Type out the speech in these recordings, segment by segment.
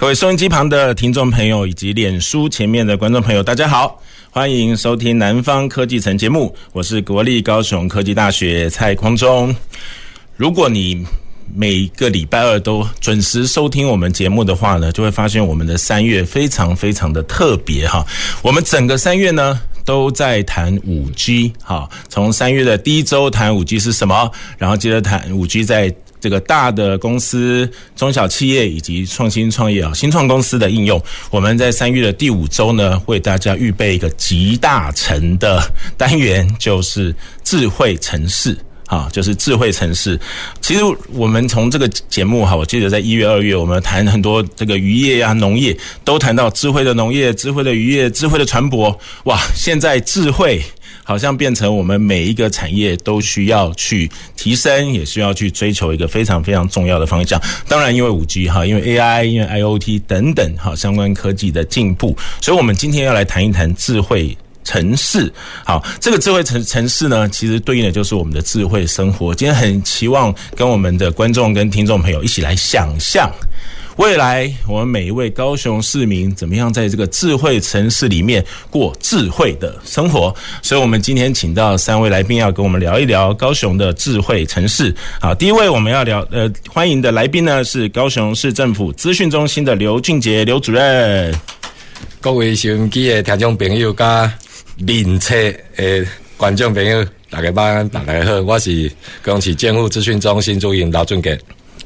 各位收音机旁的听众朋友以及脸书前面的观众朋友，大家好，欢迎收听《南方科技城》节目，我是国立高雄科技大学蔡匡忠。如果你每个礼拜二都准时收听我们节目的话呢，就会发现我们的三月非常非常的特别哈。我们整个三月呢都在谈五 G 哈，从三月的第一周谈五 G 是什么，然后接着谈五 G 在这个大的公司、中小企业以及创新创业啊、新创公司的应用。我们在三月的第五周呢，为大家预备一个集大成的单元，就是智慧城市。啊，就是智慧城市。其实我们从这个节目哈，我记得在一月、二月，我们谈很多这个渔业啊、农业，都谈到智慧的农业、智慧的渔业、智慧的船舶。哇，现在智慧好像变成我们每一个产业都需要去提升，也需要去追求一个非常非常重要的方向。当然，因为五 G 哈，因为 AI、因为 IoT 等等哈相关科技的进步，所以我们今天要来谈一谈智慧。城市，好，这个智慧城城市呢，其实对应的就是我们的智慧生活。今天很期望跟我们的观众跟听众朋友一起来想象，未来我们每一位高雄市民怎么样在这个智慧城市里面过智慧的生活。所以，我们今天请到三位来宾要跟我们聊一聊高雄的智慧城市。好，第一位我们要聊，呃，欢迎的来宾呢是高雄市政府资讯中心的刘俊杰刘主任。各位收音机的听众朋友，加邻车的，观众朋友，大家晚安，大家好，我是高雄市政府资讯中心主任刘俊杰。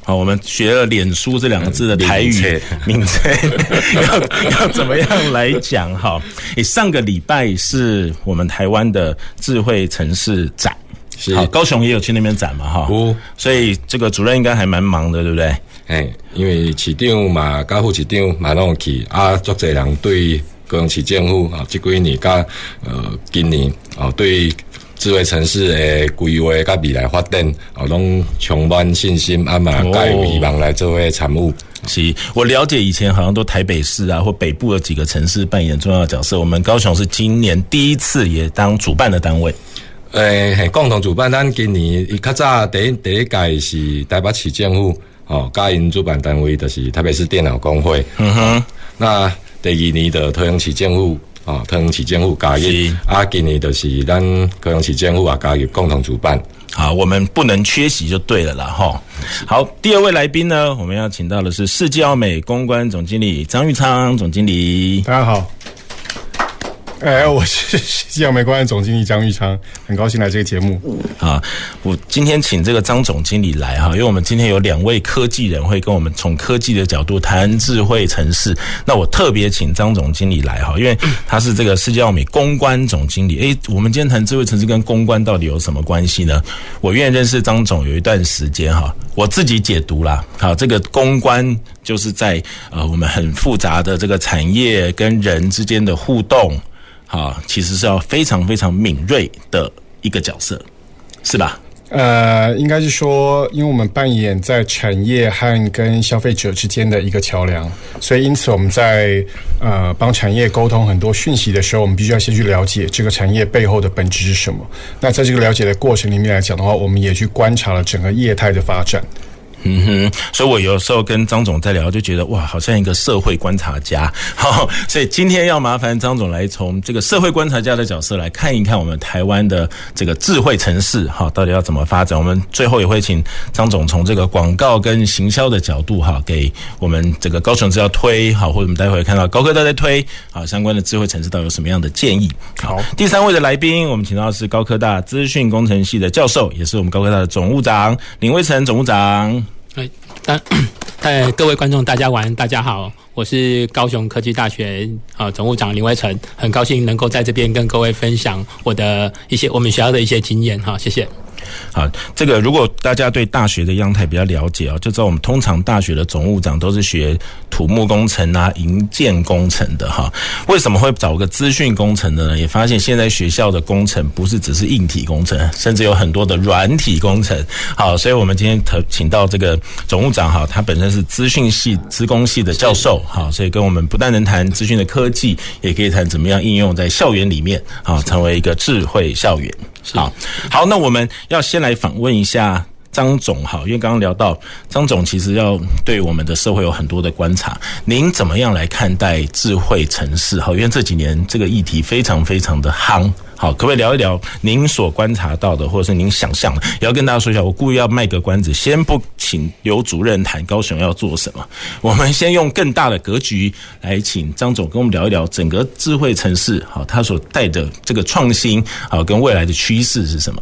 好，我们学了“脸书”这两个字的台语名称，要要怎么样来讲？哈，诶，上个礼拜是我们台湾的智慧城市展，是好，高雄也有去那边展嘛？哈，所以这个主任应该还蛮忙的，对不对？哎，因为市长嘛，甲副市长嘛拢去啊，足侪人对。高雄市政府啊，这几年甲呃今年啊，对智慧城市的规划甲未来发展哦，拢充满信心啊嘛，盖希望来作为产物。是，我了解以前好像都台北市啊或北部的几个城市扮演重要的角色，我们高雄是今年第一次也当主办的单位。诶、欸，系共同主办，咱今年伊较早第一第一届是台北市政府哦，甲因主办单位就是台北市电脑工会。嗯哼，那。第二年的高雄市政府啊，高雄市政府加入，啊，今年就是咱高雄市政府啊加入共同主办。好，我们不能缺席就对了啦，哈。好，第二位来宾呢，我们要请到的是世纪奥美公关总经理张玉昌总经理。大家好。哎，我是世纪奥美公关总经理张玉昌，很高兴来这个节目。啊，我今天请这个张总经理来哈，因为我们今天有两位科技人会跟我们从科技的角度谈智慧城市。那我特别请张总经理来哈，因为他是这个世纪奥美公关总经理。哎，我们今天谈智慧城市跟公关到底有什么关系呢？我愿意认识张总有一段时间哈，我自己解读啦。好，这个公关就是在呃我们很复杂的这个产业跟人之间的互动。啊，其实是要非常非常敏锐的一个角色，是吧？呃，应该是说，因为我们扮演在产业和跟消费者之间的一个桥梁，所以因此我们在呃帮产业沟通很多讯息的时候，我们必须要先去了解这个产业背后的本质是什么。那在这个了解的过程里面来讲的话，我们也去观察了整个业态的发展。嗯哼，所以我有时候跟张总在聊，就觉得哇，好像一个社会观察家。好，所以今天要麻烦张总来从这个社会观察家的角色来看一看我们台湾的这个智慧城市，哈，到底要怎么发展？我们最后也会请张总从这个广告跟行销的角度，哈，给我们这个高雄市要推，好，或者我们待会看到高科大在推，好，相关的智慧城市到底有什么样的建议？好，第三位的来宾，我们请到的是高科大资讯工程系的教授，也是我们高科大的总务长林威成总务长。哎，大哎，各位观众，大家晚，大家好，我是高雄科技大学啊总务长林威成，很高兴能够在这边跟各位分享我的一些我们学校的一些经验哈，谢谢。好，这个如果大家对大学的样态比较了解啊，就知道我们通常大学的总务长都是学土木工程啊、营建工程的哈。为什么会找个资讯工程的呢？也发现现在学校的工程不是只是硬体工程，甚至有很多的软体工程。好，所以我们今天特请到这个总务长哈，他本身是资讯系、资工系的教授，好，所以跟我们不但能谈资讯的科技，也可以谈怎么样应用在校园里面，好，成为一个智慧校园。好，好，那我们要先来访问一下张总，哈，因为刚刚聊到张总，其实要对我们的社会有很多的观察。您怎么样来看待智慧城市？哈，因为这几年这个议题非常非常的夯。好，可不可以聊一聊您所观察到的，或者是您想象的？也要跟大家说一下，我故意要卖个关子，先不请刘主任谈高雄要做什么，我们先用更大的格局来请张总跟我们聊一聊整个智慧城市，好，它所带的这个创新，好，跟未来的趋势是什么？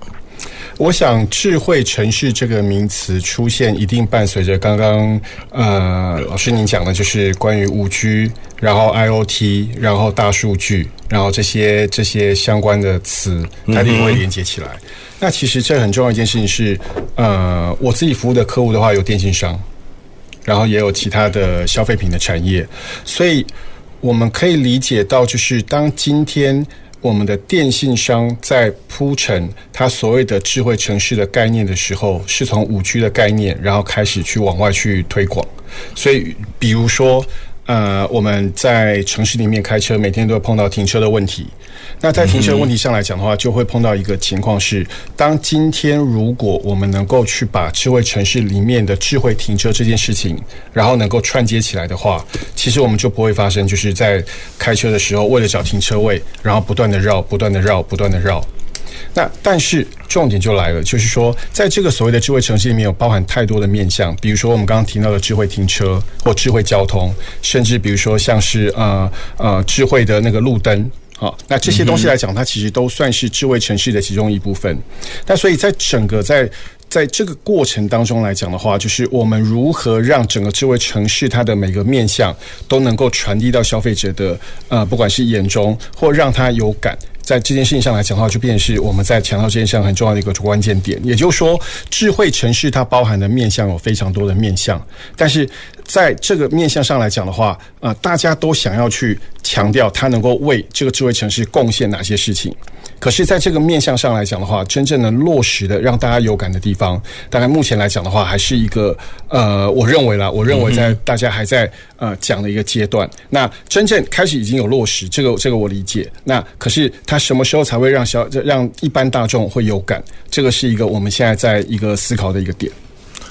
我想，智慧城市这个名词出现，一定伴随着刚刚呃老师您讲的，就是关于五 G，然后 IOT，然后大数据，然后这些这些相关的词，它一定会连接起来。那其实这很重要一件事情是，呃，我自己服务的客户的话，有电信商，然后也有其他的消费品的产业，所以我们可以理解到，就是当今天。我们的电信商在铺陈它所谓的智慧城市的概念的时候，是从五 G 的概念，然后开始去往外去推广。所以，比如说，呃，我们在城市里面开车，每天都会碰到停车的问题。那在停车问题上来讲的话，就会碰到一个情况是：当今天如果我们能够去把智慧城市里面的智慧停车这件事情，然后能够串接起来的话，其实我们就不会发生就是在开车的时候为了找停车位，然后不断的绕、不断的绕、不断的绕。那但是重点就来了，就是说在这个所谓的智慧城市里面有包含太多的面向，比如说我们刚刚提到的智慧停车或智慧交通，甚至比如说像是呃呃智慧的那个路灯。好，那这些东西来讲，它其实都算是智慧城市的其中一部分。那所以在整个在在这个过程当中来讲的话，就是我们如何让整个智慧城市它的每个面向都能够传递到消费者的呃，不管是眼中或让他有感。在这件事情上来讲的话，就变成是我们在强调这件事情很重要的一个关键点。也就是说，智慧城市它包含的面向有非常多的面向，但是在这个面向上来讲的话，呃，大家都想要去强调它能够为这个智慧城市贡献哪些事情。可是，在这个面向上来讲的话，真正能落实的让大家有感的地方，大概目前来讲的话，还是一个呃，我认为啦，我认为在大家还在呃讲的一个阶段。那真正开始已经有落实，这个这个我理解。那可是它什么时候才会让小让一般大众会有感？这个是一个我们现在在一个思考的一个点。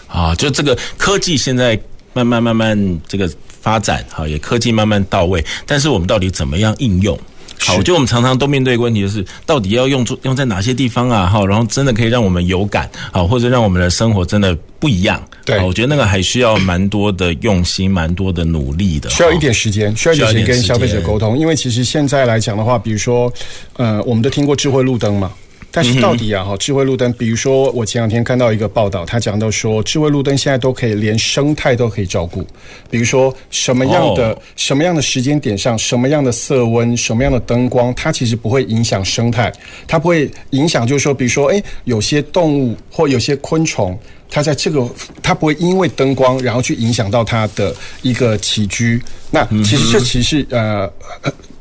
啊，就这个科技现在慢慢慢慢这个发展，好，也科技慢慢到位，但是我们到底怎么样应用？好，我觉得我们常常都面对一个问题，就是到底要用用在哪些地方啊？哈，然后真的可以让我们有感，好，或者让我们的生活真的不一样。对，我觉得那个还需要蛮多的用心，蛮多的努力的。需要一点时间，需要一点时间跟消费者沟通。因为其实现在来讲的话，比如说，呃，我们都听过智慧路灯嘛。但是到底啊，哈，智慧路灯，比如说我前两天看到一个报道，他讲到说，智慧路灯现在都可以连生态都可以照顾，比如说什么样的什么样的时间点上，什么样的色温，什么样的灯光，它其实不会影响生态，它不会影响，就是说，比如说，诶，有些动物或有些昆虫。它在这个，它不会因为灯光，然后去影响到它的一个起居。那其实这其实呃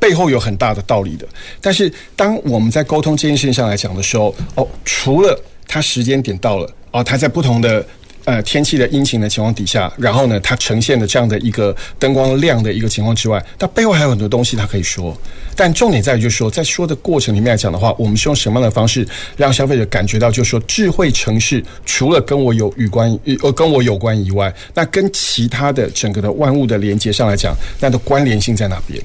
背后有很大的道理的。但是当我们在沟通这件事情上来讲的时候，哦，除了它时间点到了，哦，它在不同的。呃，天气的阴晴的情况底下，然后呢，它呈现的这样的一个灯光亮的一个情况之外，它背后还有很多东西它可以说。但重点在于，就是说，在说的过程里面来讲的话，我们是用什么样的方式让消费者感觉到，就是说，智慧城市除了跟我有与关呃跟我有关以外，那跟其他的整个的万物的连接上来讲，那的关联性在哪边？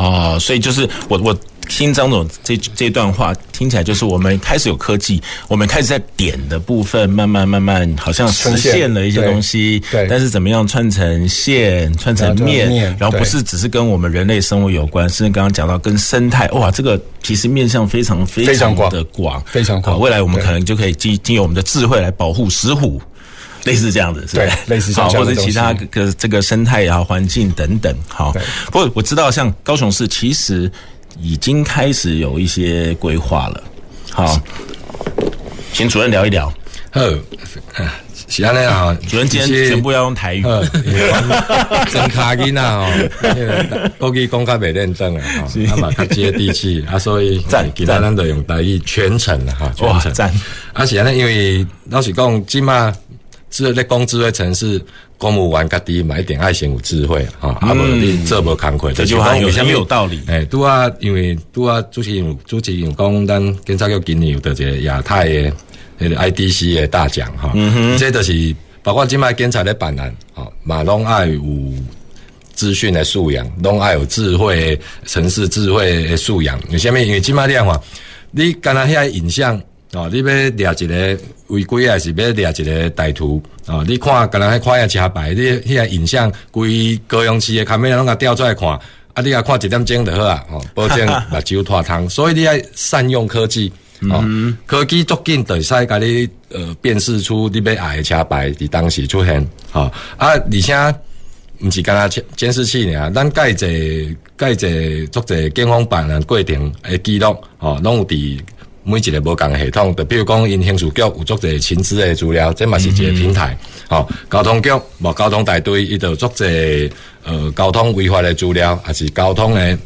啊、哦，所以就是我我。听张总这这段话听起来就是我们开始有科技，我们开始在点的部分慢慢慢慢好像实现了一些东西，对。但是怎么样串成线、串成面，然后不是只是跟我们人类生活有关，甚至刚刚讲到跟生态，哇，这个其实面向非常非常的广，非常广。未来我们可能就可以经经由我们的智慧来保护石虎，类似这样子，是对，类似这样，或者其他个这个生态啊、环境等等。好，不过我知道像高雄市其实。已经开始有一些规划了，好，请主任聊一聊。好，是安尼啊，主任今天全部要用台语。真卡囡仔哦，国语讲较袂认真啊，啊嘛较接地气啊，所以其他人都用台语全程了哈，全程。啊是安尼，因为老实讲，即马智咧讲智慧城市，公务员家己嘛一定爱心有智慧哈，啊无你做无工课，这句话有没有道理？诶，拄啊，因为拄啊，主持人主持人讲，咱检察局今年有得一个亚太诶。迄个 IDC 的大奖哈，这都是包括今摆检察的办案，吼，嘛拢爱有资讯的素养，拢爱有智慧城市智慧的素养。为虾米？因为今麦你话，你干那遐影像哦，你要掠一个违规，还是要掠一个歹徒哦？你看干那遐看遐车牌，你遐影像规高雄市的卡面拢甲调出来看，啊，你啊看一点钟就好啊，哦，保证 目睭脱汤。所以你爱善用科技。哦，科技足紧，会使甲你呃辨识出你要爱的车牌伫当时出现。好、哦、啊，而且毋是干那监视器尔，咱盖者盖者做者警方办案过程诶记录，哦，拢有伫每一个无共系统。就比如讲，因刑事局有做者情资诶资料，这嘛是一个平台。好、哦，交通局无交通大队，伊就做者呃交通违法诶资料，还是交通诶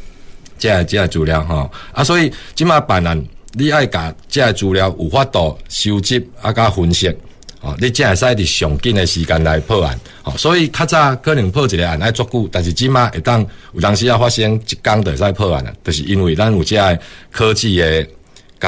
这这资料吼、哦。啊，所以即嘛办案。你爱甲这资料有法度收集啊，甲分析，哦，你才会使伫上紧的时间来破案，哦，所以较早可能破一个案爱足久，但是即马会当有当时要发生一工就使破案啊，就是因为咱有这些科技的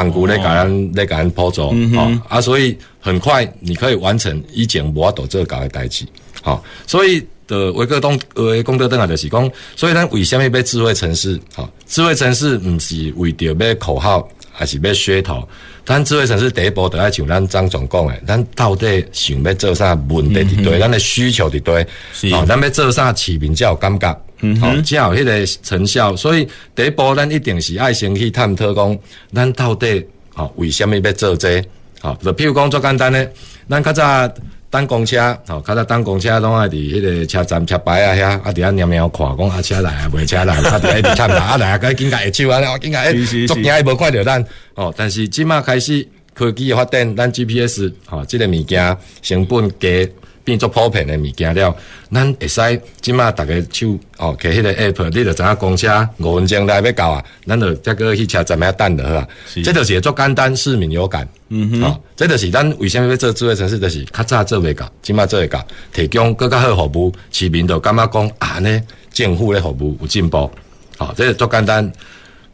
工具咧，甲咱咧甲咱辅助，哦，啊，所以很快你可以完成以前无法度做搞的代志，好，所以的维克东呃功德灯啊，就是讲，所以咱为虾米要智慧城市？好，智慧城市毋是为着要口号。还是要噱头，咱智慧城市第一步，就爱像咱张总讲的，咱到底想要做啥问题伫对，咱的需求伫对，哦，咱要做啥市民才有感觉，嗯，好，才有迄个成效。所以第一步，咱一定是爱先去探讨讲，咱到底哦为虾米要做这？好，就譬如讲最简单诶，咱较早。等公车，吼，较早等公车拢爱伫迄个车站车牌啊遐，啊伫遐猫猫看，讲啊车来啊，袂车来，啊伫遐伫站台啊来啊，该紧甲下手啊，紧甲诶，足 惊伊无看着咱，哦，但是即马开始科技诶发展，咱 GPS，吼，即个物件成本低。变作普遍的物件了，咱会使即马逐个手哦，摕迄个 app，你着知影公车五分钟内要到啊，咱着再搁去车站遐等着好啊。这着是做简单，市民有感。嗯哼，哦，这着是咱为什么要做智慧城市，就是较早做袂到，即马做会到，提供更较好服务，市民着感觉讲啊呢，政府的服务有进步。好，这个做简单，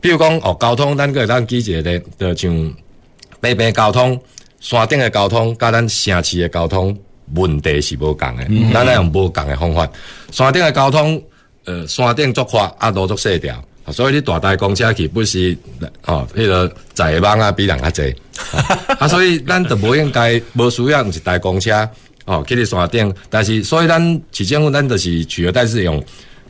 比如讲哦，交通咱搁会当举一个咧，就像北边交通、山顶的交通，甲咱城市的交通。问题是无共诶，咱来用无共诶方法。山顶诶交通，呃，山顶作宽，啊路作细条，所以你大台公车去不是，哦，迄、那个载网啊比人较济，啊，所以咱就无应该无需要毋是大公车，哦，去你山顶，但是所以咱市政府咱就是取而代之用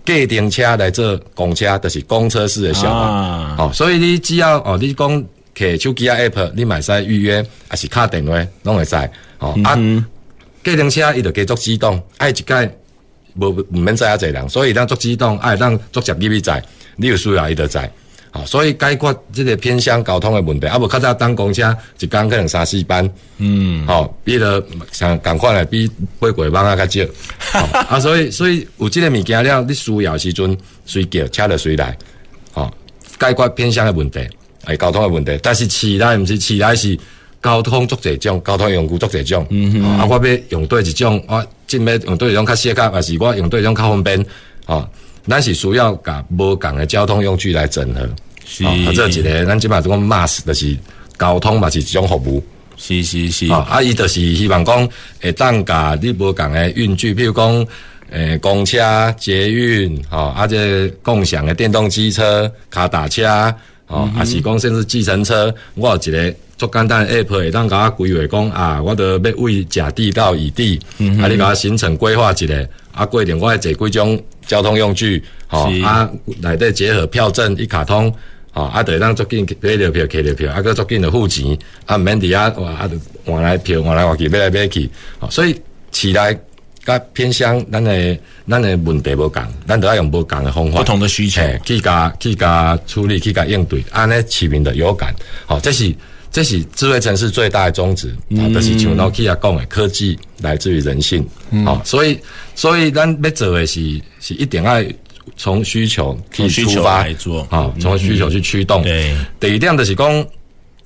计程车来做公车，就是公车式诶效果，啊、哦，所以你只要哦，你讲摕手机啊 app，你买使预约，还是敲电话拢会使，哦、嗯、啊。计程车伊就加速机动，爱一届无毋免载遐侪人，所以咱足机动爱咱做直入去载，你有需要伊就载，好，所以解决即个偏向交通的问题。啊，无较早当公车一工可能三四班，嗯，好，比了像共款诶比八过班啊较少，啊，所以所以有即个物件了，你需要时阵随叫车就随来，好，解决偏向的问题，哎，交通的问题，但是市内毋是市内是。交通足侪种，交通用具足侪种。嗯哼，啊，我要用对一种，我真要用对一种较适合，还是我用对一种较方便？哦，咱是需要甲无共的交通用具来整合。是，啊，这一个咱即摆讲 mass 就是交通嘛是一种服务。是是是，啊，伊就是希望讲会当甲你无共的运具，比如讲，诶、欸，公车、捷运，哦，啊，这共享的电动机车、卡达车，哦，啊、嗯、是讲甚至计程车，我有一个。做简单的 app 会当甲我规划讲啊，我都要为甲地到乙地，嗯、啊，你甲我行程规划一下，啊，规定我会坐几种交通用具，吼，啊，内底结合票证一卡通，吼，啊，就会当足紧买着票，开着票，啊，搁足紧着付钱，啊，免伫遐，啊，换来票，换来换去，买来买去吼，所以市内甲偏向，咱的咱的问题无共，咱都要用无共的方法，不同的需求去甲去甲处理，去甲应对，安尼市民的有感。好，这是这是智慧城市最大的宗旨，啊，就是像 Nokia 讲的，科技来自于人性。好，所以所以咱要做的是是一定要从需求去出发来做，好，从需求去驱动。对，第一点就是讲，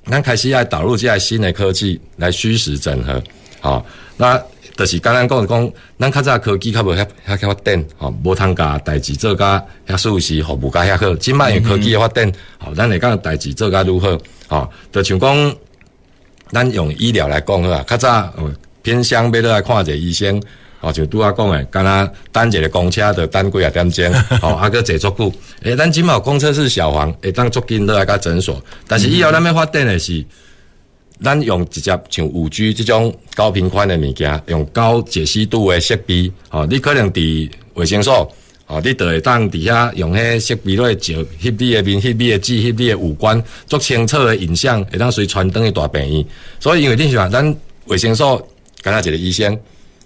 咱开始要导入这些新的科技来虚实整合。好，那。就是刚刚讲讲，咱较早科技较无遐遐较发展，吼，无通甲代志做甲遐舒适，服务甲遐好。即摆因科技的发展，吼，咱会讲代志做甲如何，哦，就像讲，咱用医疗来讲好啊，较早偏乡要来看一个医生，哦，就拄仔讲诶，敢若等一个公车就等几啊点钟，吼，啊，搁坐足久。诶，咱即摆有公车是小黄，会当足紧落来甲诊所，但是以后咱要发展诶是。咱用直接像五 G 这种高频宽的物件，用高解析度的设备，哦，你可能伫卫生所，哦，你就会当底下用迄设备来照翕你的面、翕你的指、翕你的五官，做清楚的影像，会当随传灯去大病院。所以因为你想，咱卫生所敢若一个医生，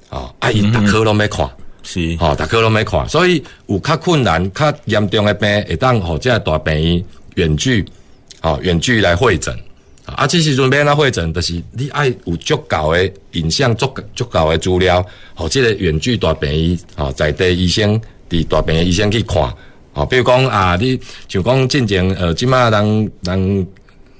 哦，啊，伊逐科拢要看，是，哦，逐科拢要看，所以有较困难、较严重诶病，会当互这大病院远距，哦，远距来会诊。啊，这时阵要哪会诊，就是你爱有足够诶影像，足足够诶资料，和这个远距大病医，哦，在地医生，伫大病医生去看，哦，比如讲啊，你就讲进前，呃，即马人人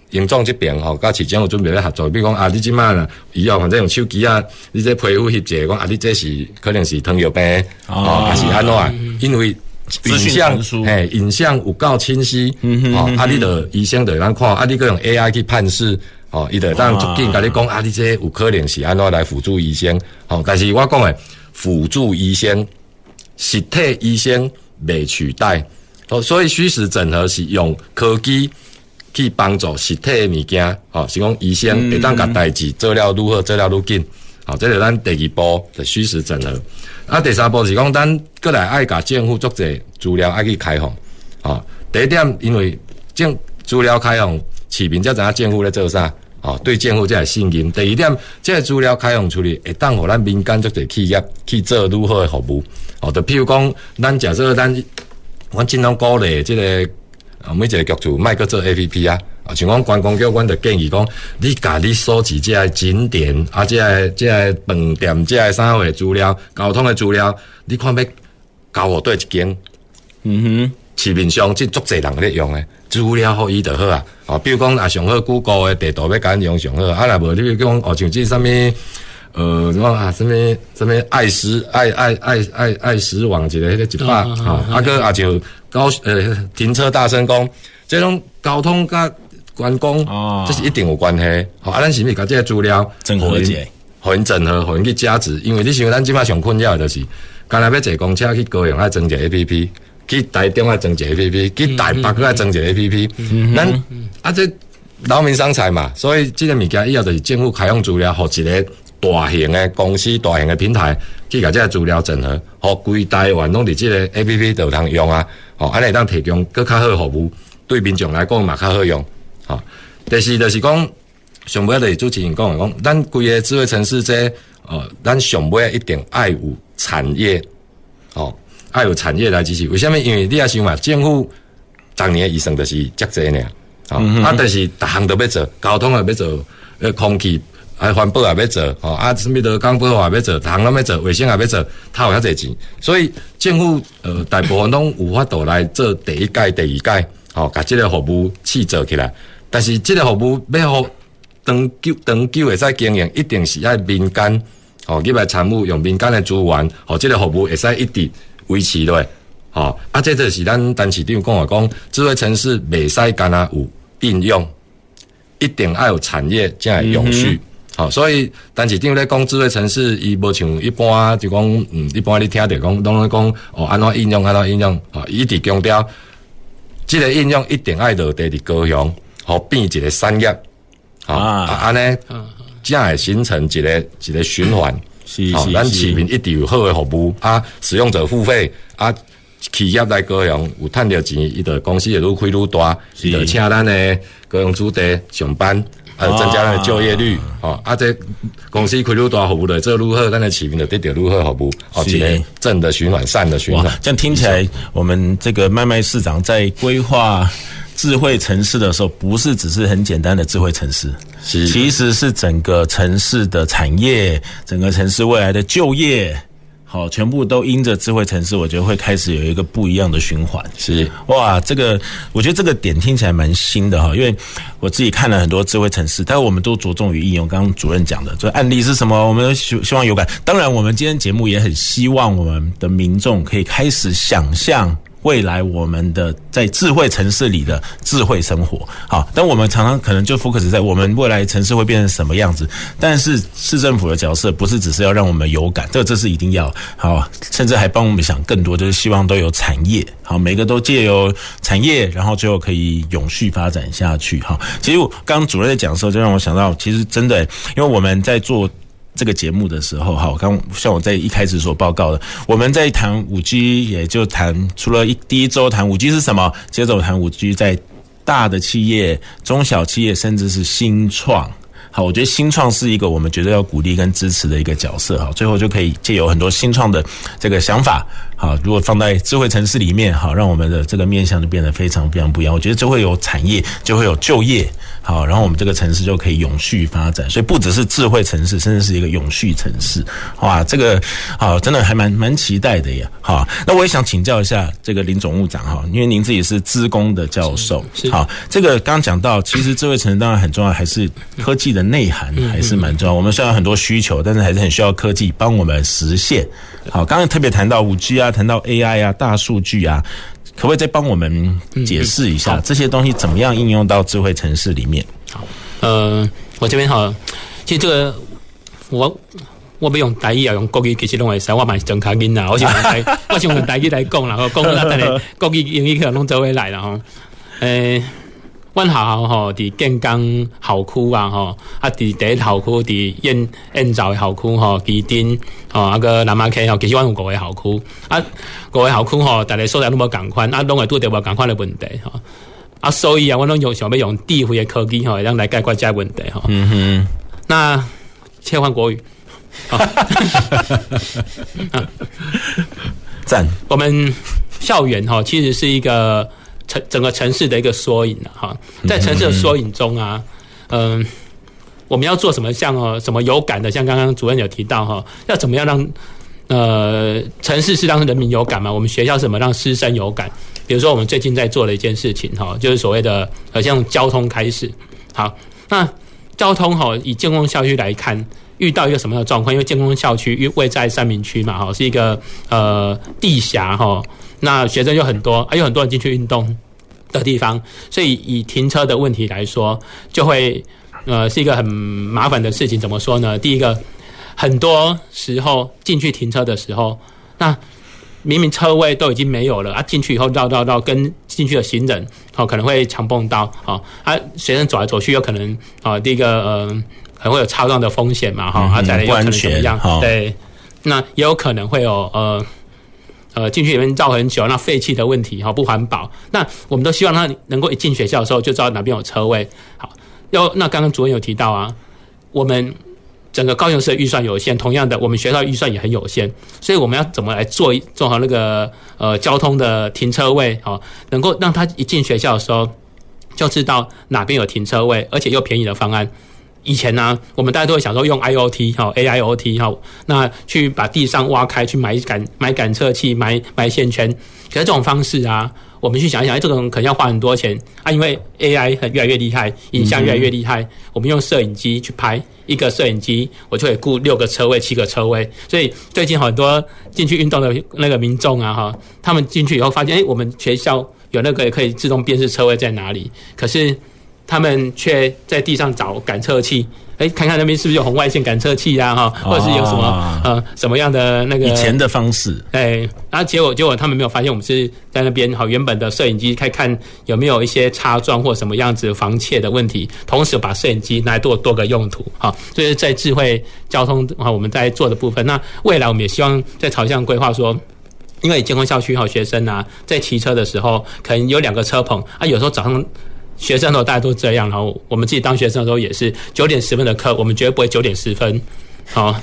严重这边，吼，甲市政府准备咧合作，比如讲啊，你即马呢，以后反正用手机啊，你这皮肤翕者，讲啊，你这是可能是糖尿病，哦，还是安怎啊？因为影像，嘿，影像有够清晰，嗯哼，哦，啊，你的医生就咱看，啊，你搁用 AI 去判释，哦，伊就当逐渐甲你讲，啊，你这有可能是安怎来辅助医生，哦，但是我讲诶，辅助医生，实体医生未取代，哦，所以虚实整合是用科技去帮助实体的物件，哦，是讲医生会当甲代志做了如何做了愈紧，好，这是咱第二步的虚实整合。啊，第三步是讲，咱过来爱甲政府做者资料爱去开放。哦，第一点，因为政资料开放，市民才知影政府咧做啥，哦，对政府才会信任。第二点，这个资料开放出去，会当互咱民间做者企业去做如何的服务。哦，就譬如讲，咱假设咱，我尽量鼓励这个啊，每一个局处卖个做 A P P 啊。像讲观光局，阮就建议讲，你家你所在这些景点，啊，这些这些饭店，这些啥货资料、交通的资料，你看要交互对一间，嗯哼，市面上即足侪人咧用诶，资料互伊就好啊。哦，比如讲啊，上好 Google 的地图要甲咱用上好，啊，若无你比如讲哦，像即啥物，呃，什么啊，什么什么爱思爱爱爱爱爱思网一个迄个一百啊，啊个啊就高呃停车大声讲，这种交通甲。观光哦，这是一定有关系。好，啊，咱是毋是甲即个资料整合起来，互因整合，互因去价值。因为你想，咱即摆上困扰的就是，刚才要坐公车去高雄爱装一个 A P P，去台中啊装一个 A P P，去台北啊装一个 A P P。咱啊，这劳民伤财嘛，所以这个物件以后就是政府开放资料，互一个大型的公司、大型的平台去甲这个资料整合，互规台湾拢伫这个 A P P 都通用啊。哦，安尼当提供更较好的服务，对民众来讲嘛较好用。哦，第四就是讲，上尾的主持人讲讲，咱规个智慧城市这个，呃，咱上尾一定爱有产业，哦，爱有产业来支持。为什么？因为你也想嘛，政府当年的预算就是遮济呢，啊，啊，但是逐项都要做，交通也要做，呃，空气啊，环保也要做，哦，啊，什么的港府也要做，逐项拢要做，卫生也要做，他有遐济钱，所以政府呃大部分拢有法度来做第一届、第二届，哦，把这个服务去做起来。但是，这个服务要好长久、长久会使经营，一定是要民间哦，入来参与用民间的资源，哦，这个服务会使一直维持落，哦，啊，这就是咱陈市长讲话讲，智慧城市未使干那有应用，一定要有产业才会永续，好、嗯哦，所以陈市长咧讲智慧城市，伊无像一般就讲，嗯，一般你听着讲，拢咧讲哦，安怎应用，安怎应用，哦，一直强调，这个应用一定爱落地伫高雄。好变一个产业，啊，安尼，才会形成一个一个循环。好，咱市民一定有好的服务啊，使用者付费啊，企业来高雄有赚到钱，伊的公司也愈开愈大，伊就请咱的高雄子弟上班。呃，增加了就业率，哦，啊，这公司开愈大服务的，这如何，咱的市民就得到如何服务，哦，一个正的循环，善的循环。这样听起来，我们这个麦麦市长在规划智慧城市的时候，不是只是很简单的智慧城市，是，其实是整个城市的产业，整个城市未来的就业。好，全部都因着智慧城市，我觉得会开始有一个不一样的循环。是哇，这个我觉得这个点听起来蛮新的哈，因为我自己看了很多智慧城市，但是我们都着重于应用。刚刚主任讲的这案例是什么？我们希希望有感。当然，我们今天节目也很希望我们的民众可以开始想象。未来我们的在智慧城市里的智慧生活，好，但我们常常可能就 focus 在我们未来城市会变成什么样子。但是市政府的角色不是只是要让我们有感，这这是一定要好，甚至还帮我们想更多，就是希望都有产业，好，每个都借由产业，然后最后可以永续发展下去。哈，其实我刚刚主任在讲的时候，就让我想到，其实真的，因为我们在做。这个节目的时候，哈，刚像我在一开始所报告的，我们在谈五 G，也就谈除了一第一周谈五 G 是什么，接着我谈五 G 在大的企业、中小企业，甚至是新创。好，我觉得新创是一个我们觉得要鼓励跟支持的一个角色。哈，最后就可以借由很多新创的这个想法，好，如果放在智慧城市里面，好，让我们的这个面向就变得非常非常不一样。我觉得就会有产业，就会有就业。好，然后我们这个城市就可以永续发展，所以不只是智慧城市，甚至是一个永续城市。哇，这个好，真的还蛮蛮期待的呀。好，那我也想请教一下这个林总务长哈，因为您自己是资工的教授。好，这个刚刚讲到，其实智慧城市当然很重要，还是科技的内涵还是蛮重要。我们虽然很多需求，但是还是很需要科技帮我们实现。好，刚刚特别谈到五 G 啊，谈到 AI 啊，大数据啊。可不可以再帮我们解释一下这些东西怎么样应用到智慧城市里面？好，呃，我这边哈，其实这个我我不用台语啊，用国语其实拢会使，我蛮是真卡音呐，我是用台，我是用台语来讲，然后讲了等下国语英语可能拢做回来了哈，诶。阮学校吼，伫建工校区啊，吼啊，伫第一校区，伫燕燕巢的校区吼，基丁吼，啊个南马溪吼，其实阮有五个校区，啊，五个校区吼，大家所在拢无共款，啊，拢会拄着无共款的问题吼，啊，所以啊，阮拢用想要用智慧的科技吼，让来解决这个问题吼。嗯哼，那切换国语，赞，我们校园吼，其实是一个。城整个城市的一个缩影了哈，在城市的缩影中啊，嗯，我们要做什么？像哦，什么有感的？像刚刚主任有提到哈，要怎么样让呃城市是让人民有感嘛？我们学校怎么让师生有感？比如说我们最近在做的一件事情哈，就是所谓的呃，像交通开始。好，那交通哈，以建工校区来看，遇到一个什么样的状况？因为建工校区位在三明区嘛，哈，是一个呃地狭哈。那学生有很多，还有很多人进去运动的地方，所以以停车的问题来说，就会呃是一个很麻烦的事情。怎么说呢？第一个，很多时候进去停车的时候，那明明车位都已经没有了啊，进去以后绕绕绕，跟进去的行人哦可能会强碰到哦，啊学生走来走去有可能啊，第一个呃可能会有超撞的风险嘛哈，啊再来有可能怎么样？对，那也有可能会有呃。呃，进去里面绕很久，那废气的问题哈，不环保。那我们都希望他能够一进学校的时候就知道哪边有车位。好，要那刚刚主任有提到啊，我们整个高雄市的预算有限，同样的，我们学校预算也很有限，所以我们要怎么来做做好那个呃交通的停车位，好，能够让他一进学校的时候就知道哪边有停车位，而且又便宜的方案。以前呢、啊，我们大家都会想说用 IOT 哈，AIOT 哈，那去把地上挖开，去买感买感测器，买买线圈。可是这种方式啊，我们去想一想，哎，这种可能要花很多钱啊，因为 AI 很越来越厉害，影像越来越厉害，我们用摄影机去拍一个摄影机，我就可以雇六个车位、七个车位。所以最近很多进去运动的那个民众啊，哈，他们进去以后发现，哎，我们学校有那个也可以自动辨识车位在哪里，可是。他们却在地上找感测器，哎，看看那边是不是有红外线感测器呀？哈，或者是有什么呃什么样的那个以前的方式？哎，然后结果结果他们没有发现，我们是在那边好原本的摄影机看看有没有一些擦撞或什么样子防窃的问题，同时把摄影机拿来做多个用途，好，所以在智慧交通啊我们在做的部分，那未来我们也希望在朝向规划说。因为建工校区哈学生啊，在骑车的时候可能有两个车棚啊，有时候早上学生的时候大家都这样，然后我们自己当学生的时候也是九点十分的课，我们绝对不会九点十分，好，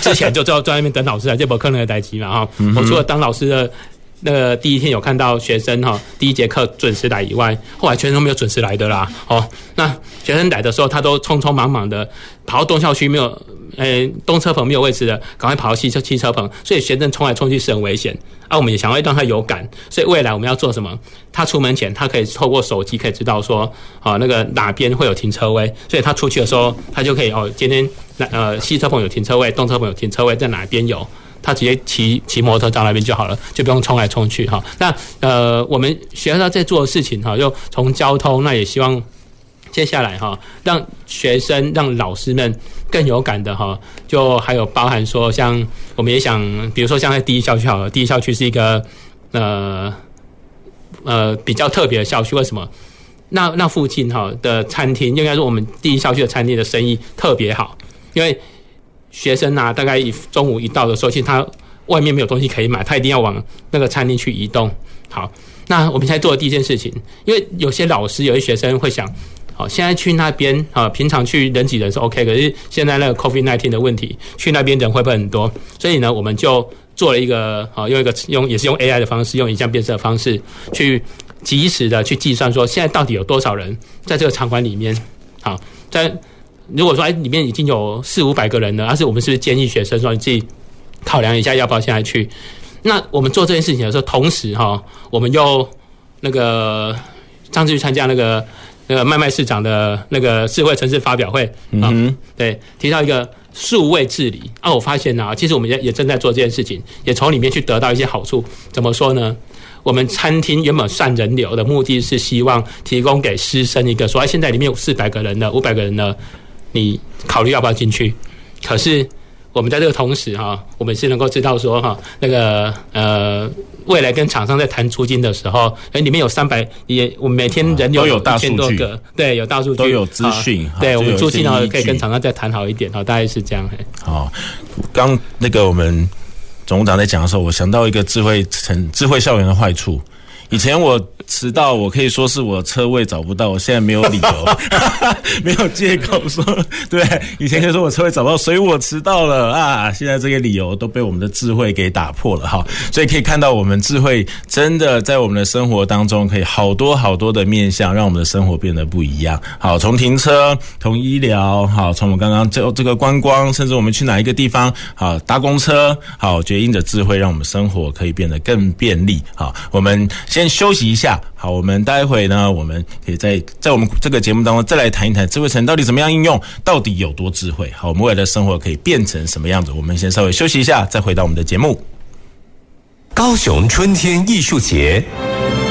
之前就坐在外面等老师来，这不可能的待机嘛哈。我除了当老师的。那个第一天有看到学生哈，第一节课准时来以外，后来学生都没有准时来的啦。哦，那学生来的时候，他都匆匆忙忙的跑到东校区没有，呃，东车棚没有位置的，赶快跑到西车西车棚，所以学生冲来冲去是很危险。啊，我们也想要让他有感，所以未来我们要做什么？他出门前，他可以透过手机可以知道说，啊，那个哪边会有停车位，所以他出去的时候，他就可以哦，今天那呃西车棚有停车位，东车棚有停车位，在哪边有？他直接骑骑摩托到那边就好了，就不用冲来冲去哈。那呃，我们学校在做的事情哈，就从交通，那也希望接下来哈，让学生、让老师们更有感的哈。就还有包含说，像我们也想，比如说像在第一校区好了，第一校区是一个呃呃比较特别的校区，为什么？那那附近哈的餐厅，应该说我们第一校区的餐厅的生意特别好，因为。学生啊，大概一中午一到的时候，其实他外面没有东西可以买，他一定要往那个餐厅去移动。好，那我们现在做的第一件事情，因为有些老师、有些学生会想，好，现在去那边啊，平常去人挤人是 OK，可是现在那个 COVID-19 的问题，去那边人会不会很多？所以呢，我们就做了一个啊，用一个用也是用 AI 的方式，用影像辨识的方式，去及时的去计算说，现在到底有多少人在这个场馆里面？好，在。如果说哎，里面已经有四五百个人了，而是我们是不是建议学生说你自己考量一下要不要现在去？那我们做这件事情的时候，同时哈，我们又那个上次去参加那个那个麦麦市长的那个智慧城市发表会啊，对，提到一个数位治理啊，我发现啊，其实我们也也正在做这件事情，也从里面去得到一些好处。怎么说呢？我们餐厅原本算人流的目的是希望提供给师生一个说，哎，现在里面有四百个人了，五百个人了。你考虑要不要进去？可是我们在这个同时哈，我们是能够知道说哈，那个呃，未来跟厂商在谈租金的时候，哎，里面有三百也，我们每天人流有一千多个，对，有大数据都有资讯，对我们租金呢可以跟厂商再谈好一点，好，大概是这样。好，刚那个我们总务长在讲的时候，我想到一个智慧城、智慧校园的坏处。以前我迟到，我可以说是我车位找不到，我现在没有理由，没有借口说，对，以前可以说我车位找不到，所以我迟到了啊。现在这个理由都被我们的智慧给打破了哈，所以可以看到我们智慧真的在我们的生活当中，可以好多好多的面向，让我们的生活变得不一样。好，从停车，从医疗，好，从我们刚刚这这个观光，甚至我们去哪一个地方，好，搭公车，好，觉得因着智慧，让我们生活可以变得更便利。好，我们。先休息一下，好，我们待会呢，我们可以在在我们这个节目当中再来谈一谈智慧城到底怎么样应用，到底有多智慧？好，我们未来的生活可以变成什么样子？我们先稍微休息一下，再回到我们的节目。高雄春天艺术节，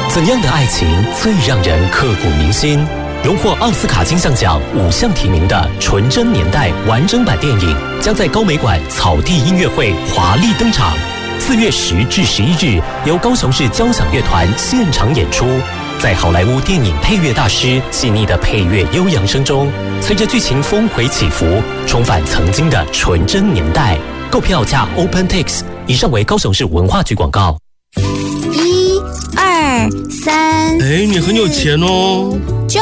怎样的爱情最让人刻骨铭心？荣获奥斯卡金像奖五项提名的《纯真年代》完整版电影，将在高美馆草地音乐会华丽登场。四月十至十一日，由高雄市交响乐团现场演出，在好莱坞电影配乐大师细腻的配乐悠扬声中，随着剧情峰回起伏，重返曾经的纯真年代。购票价 OpenTix。以上为高雄市文化局广告。一、二、三。哎，你很有钱哦。就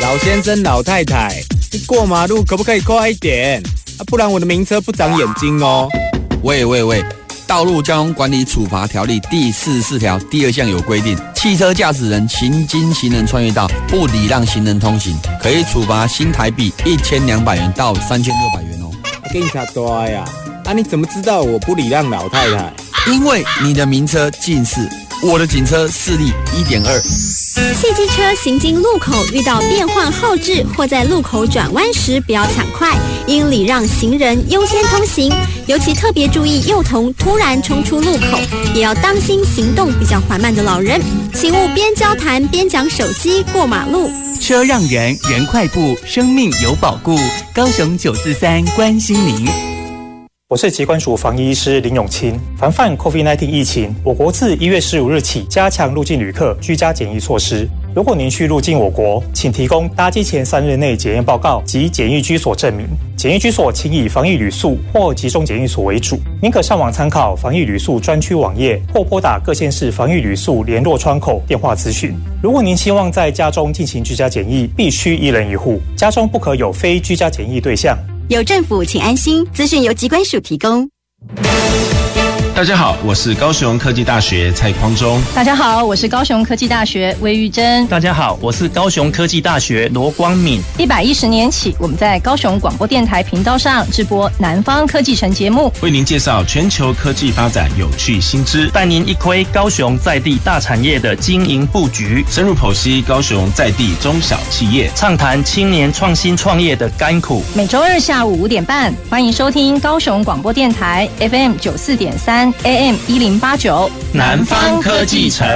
老先生、老太太，你过马路可不可以快一点？啊，不然我的名车不长眼睛哦。喂喂喂，道路交通管理处罚条例》第四十四条第二项有规定，汽车驾驶人行经行人穿越道不礼让行人通行，可以处罚新台币一千两百元到三千六百元哦。警察多呀！啊，你怎么知道我不礼让老太太？因为你的名车近视，我的警车视力一点二。汽机车行经路口遇到变换号志或在路口转弯时，不要抢快，应礼让行人优先通行。尤其特别注意幼童突然冲出路口，也要当心行动比较缓慢的老人，请勿边交谈边讲手机过马路。车让人，人快步，生命有保固。高雄九四三关心您。我是疾管署防疫医师林永清。防范 COVID-19 疫情，我国自一月十五日起加强入境旅客居家检疫措施。如果您需入境我国，请提供搭机前三日内检验报告及检疫居所证明。检疫居所请以防疫旅宿或集中检疫所为主。您可上网参考防疫旅宿专区网页，或拨打各县市防疫旅宿联络窗口电话咨询。如果您希望在家中进行居家检疫，必须一人一户，家中不可有非居家检疫对象。有政府，请安心。资讯由机关署提供。大家好，我是高雄科技大学蔡匡忠。大家好，我是高雄科技大学魏玉珍。大家好，我是高雄科技大学罗光敏。一百一十年起，我们在高雄广播电台频道上直播《南方科技城》节目，为您介绍全球科技发展有趣新知，带您一窥高雄在地大产业的经营布局，深入剖析高雄在地中小企业，畅谈青年创新创业的甘苦。每周二下午五点半，欢迎收听高雄广播电台 FM 九四点三。AM 一零八九，南方科技城。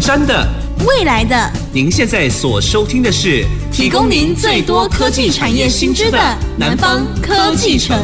前瞻的，未来的，您现在所收听的是提供您最多科技产业新知的南方科技城。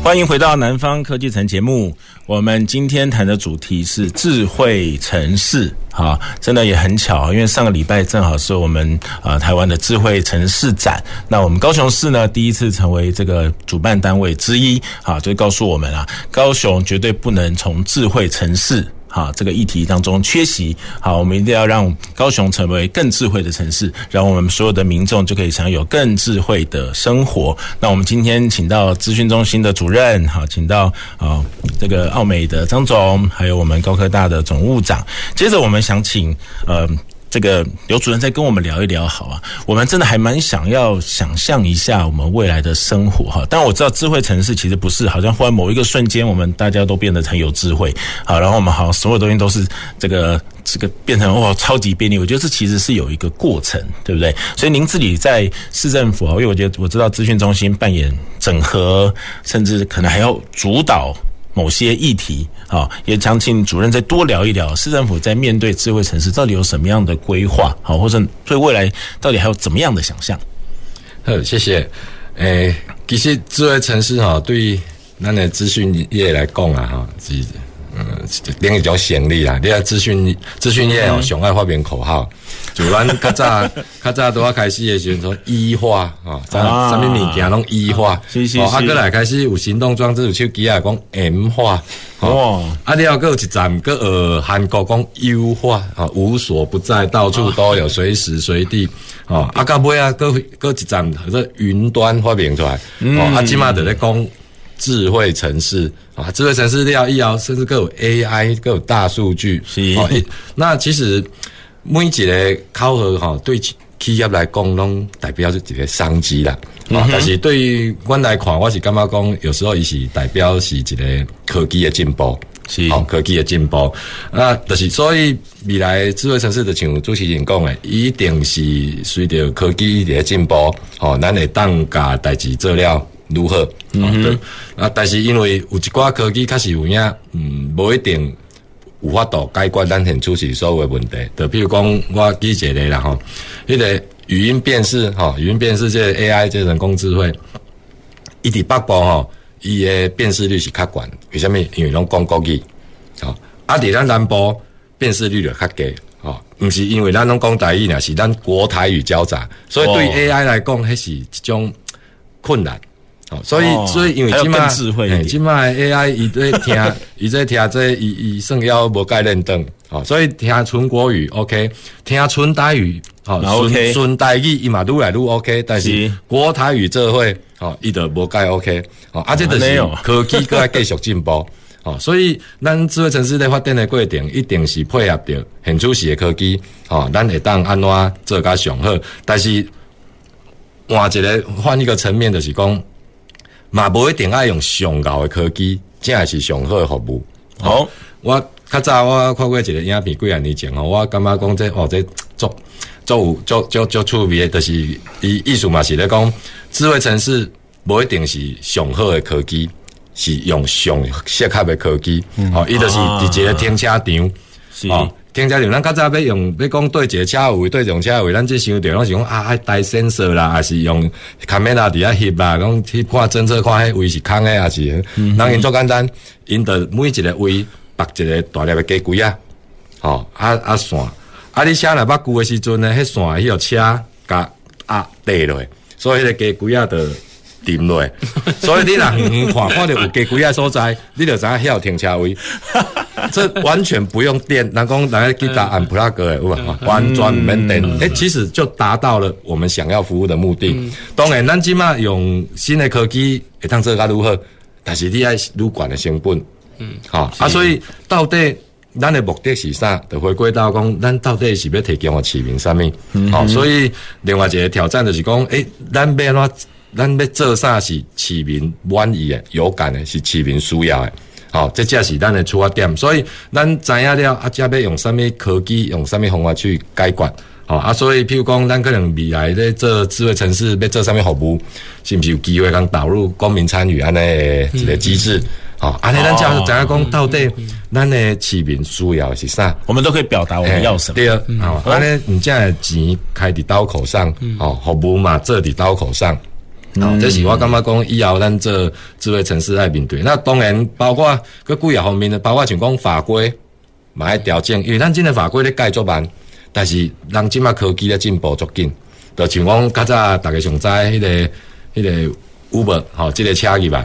欢迎回到南方科技城节目。我们今天谈的主题是智慧城市，啊，真的也很巧，因为上个礼拜正好是我们啊台湾的智慧城市展。那我们高雄市呢，第一次成为这个主办单位之一，啊，就告诉我们啊，高雄绝对不能从智慧城市。好，这个议题当中缺席。好，我们一定要让高雄成为更智慧的城市，让我们所有的民众就可以享有更智慧的生活。那我们今天请到资讯中心的主任，好，请到啊这个奥美的张总，还有我们高科大的总务长。接着，我们想请呃。这个刘主任再跟我们聊一聊，好啊。我们真的还蛮想要想象一下我们未来的生活哈。但我知道智慧城市其实不是好像忽然某一个瞬间，我们大家都变得很有智慧，好，然后我们好像所有东西都是这个这个变成哇超级便利。我觉得这其实是有一个过程，对不对？所以您自己在市政府，因为我觉得我知道资讯中心扮演整合，甚至可能还要主导。某些议题啊，也想请主任再多聊一聊，市政府在面对智慧城市到底有什么样的规划？好，或者对未来到底还有怎么样的想象？好，谢谢。诶、其实智慧城市哈，对于那的资讯业来讲啊，哈，是另一种潜力啊。你看资讯资讯业哦，上爱发明口号。就咱较早 较早拄啊开始的时候说医化啊，啥啥物物件拢医化，哦，啊，过来开始有行动装置有手机啊，讲 M 化，哦，啊，你后阁有一站个呃韩国讲 U 化啊，无所不在，到处都有，随时随地，哦，啊，到尾啊，阁阁一站或者云端发明出来，哦，啊，即马就咧讲智慧城市啊，智慧城市了以后，甚至各有 AI，各有大数据，是，那其实。每一个考核哈，对企业来讲，拢代表是一个商机啦。啊、嗯，但是对于我来看，我是感觉讲，有时候伊是代表是一个科技的进步，是哦，科技的进步。那就是所以未来智慧城市的像主持人讲的，一定是随着科技的进步，哦，咱会当家代志做了如何？嗯，对。啊，但是因为有一寡科技确实有影，嗯，无一定。有法度解决咱现出时所有的问题，就比如讲，我举一个啦吼，迄个语音辨识吼，语音辨识这个 AI 这人工智慧，伊伫北部吼，伊的辨识率是较悬，为什么？因为拢讲国语，吼，啊，伫咱南部辨识率就较低，哦，毋是因为咱拢讲台语，而是咱国台语交杂，所以对 AI 来讲，迄是一种困难，哦，所以所以因为即马，诶，即马 AI 伊在听，伊在听这伊伊算要无该认同，哦，所以听纯国语 OK，听纯台语，哦，纯纯台语伊嘛愈来愈 OK，但是国台语这会。哦，伊就无解 OK，哦，啊，这就是科技搁要继续进步，哦，所以咱智慧城市的发展的过程，一定是配合着现出时的科技，哦，咱会当安怎做甲上好，但是换一个换一个层面，就是讲嘛，无一定爱用上高的科技，才是上好的服务。好、哦，我较早我看过一个影片，几啊年前哦，我感觉讲这哦，这做做有做做做趣味的，就是伊意思嘛是咧讲。智慧城市不一定是上好的科技，是用上适合的科技。哦、嗯，伊就是伫一个停车场，哦，停车场，咱较早要用要讲对一个车位，对一种车位，咱即想着拢是讲啊，爱带线摄啦，还是用卡梅拉伫遐翕啦，讲去看侦测看迄位是空的，还是，人因做简单，因着每一个位绑一个大粒的机轨啊，哦，啊啊线，啊你车若捌旧的时阵呢，迄线迄个车甲压地落。所以迄个鸡龟仔就沉落，所以你若远远看看到有加几啊所在，你就知影遐有停车位。这完全不用电，人讲人家去打按 plug 的，完全唔免电。诶、欸，其实就达到了我们想要服务的目的。嗯、当然，咱即马用新的科技会当做较如何，但是你爱愈悬的成本。嗯，好、哦、啊，所以到底。咱的目的是啥？就回归到讲，咱到底是要提供个市民啥物？好、嗯哦，所以另外一个挑战就是讲，诶、欸，咱要怎，咱要做啥是市民满意的、有感的，是市民需要的。好、哦，这才是咱的出发点。所以咱知影了，啊，才要用啥物科技，用啥物方法去解决。好、哦、啊，所以譬如讲，咱可能未来咧做智慧城市，要做啥物服务，是不是有机会讲导入公民参与安尼一个机制？嗯好，安尼咱就知影讲到底，咱的市民需要的是啥？我们都可以表达我们要什么。对啊，好，安尼你这样钱开伫刀口上，哦，服务嘛做伫刀口上，好，这是我感觉讲以后咱这智慧城市爱面对。那当然包括各几个方面的，包括像讲法规嘛爱调整，因为咱今的法规咧改作慢，但是人今嘛科技咧进步足紧，就像讲较早大家上知迄个迄个 Uber 吼，即个车去吧，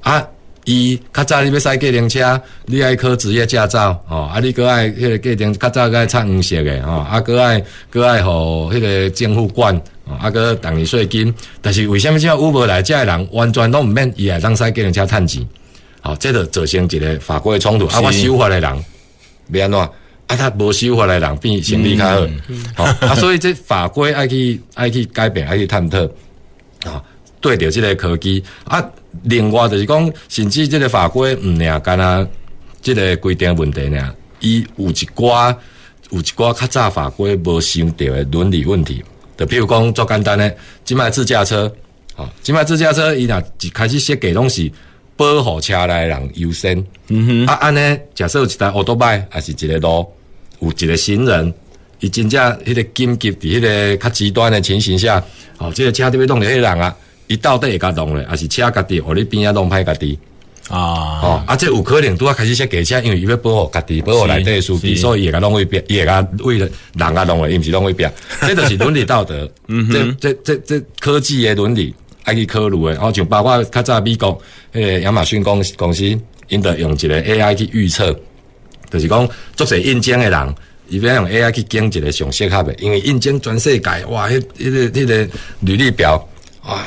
啊。伊较早你要驶计程车，你爱考职业驾照，吼、哦，啊，你搁爱迄个计程较早搁爱插黄色诶，吼，啊，搁爱搁爱互迄个政府管，啊，个等你税金。但是为什么即个 Uber 来遮诶人完全拢毋免伊来当驶计程车趁钱？吼、哦，这就造成一个法规的冲突。啊，我守法的人要安怎？啊，他无守法的人变生理较好，吼、嗯嗯哦，啊，所以这法规爱去爱去改变，爱去探讨，啊、哦，对着即个科技啊。另外就是讲，甚至这个法规毋尔干啊，这个规定问题呢，伊有一寡有一寡较早法规无想到的伦理问题。就比如讲，做简单的，即卖自驾车，吼，即卖自驾车，伊若一开始设计拢是保护车内人优先。嗯哼，啊，安尼假设有一台奥多拜，还是一个路，有一个行人，伊真正迄个紧急伫迄个较极端的情形下，哦，这个车特别弄着迄个人啊。伊到底会甲弄咧，还是车家己，互你边仔弄歹家己啊？哦，啊，这有可能拄啊开始设计车，因为伊要保护家己，保护内底司机，所以伊会甲弄位边，伊会甲为了人啊拢会，伊毋是拢会变。这就是伦理道德。嗯哼，这这这这科技的伦理爱去考虑的。然后像包括较早美国迄个亚马逊公公司，因得用一个 AI 去预测，就是讲做些应征的人，伊要用 AI 去拣一个上适合的，因为应征全世界，哇，迄迄个迄个履历表，哇。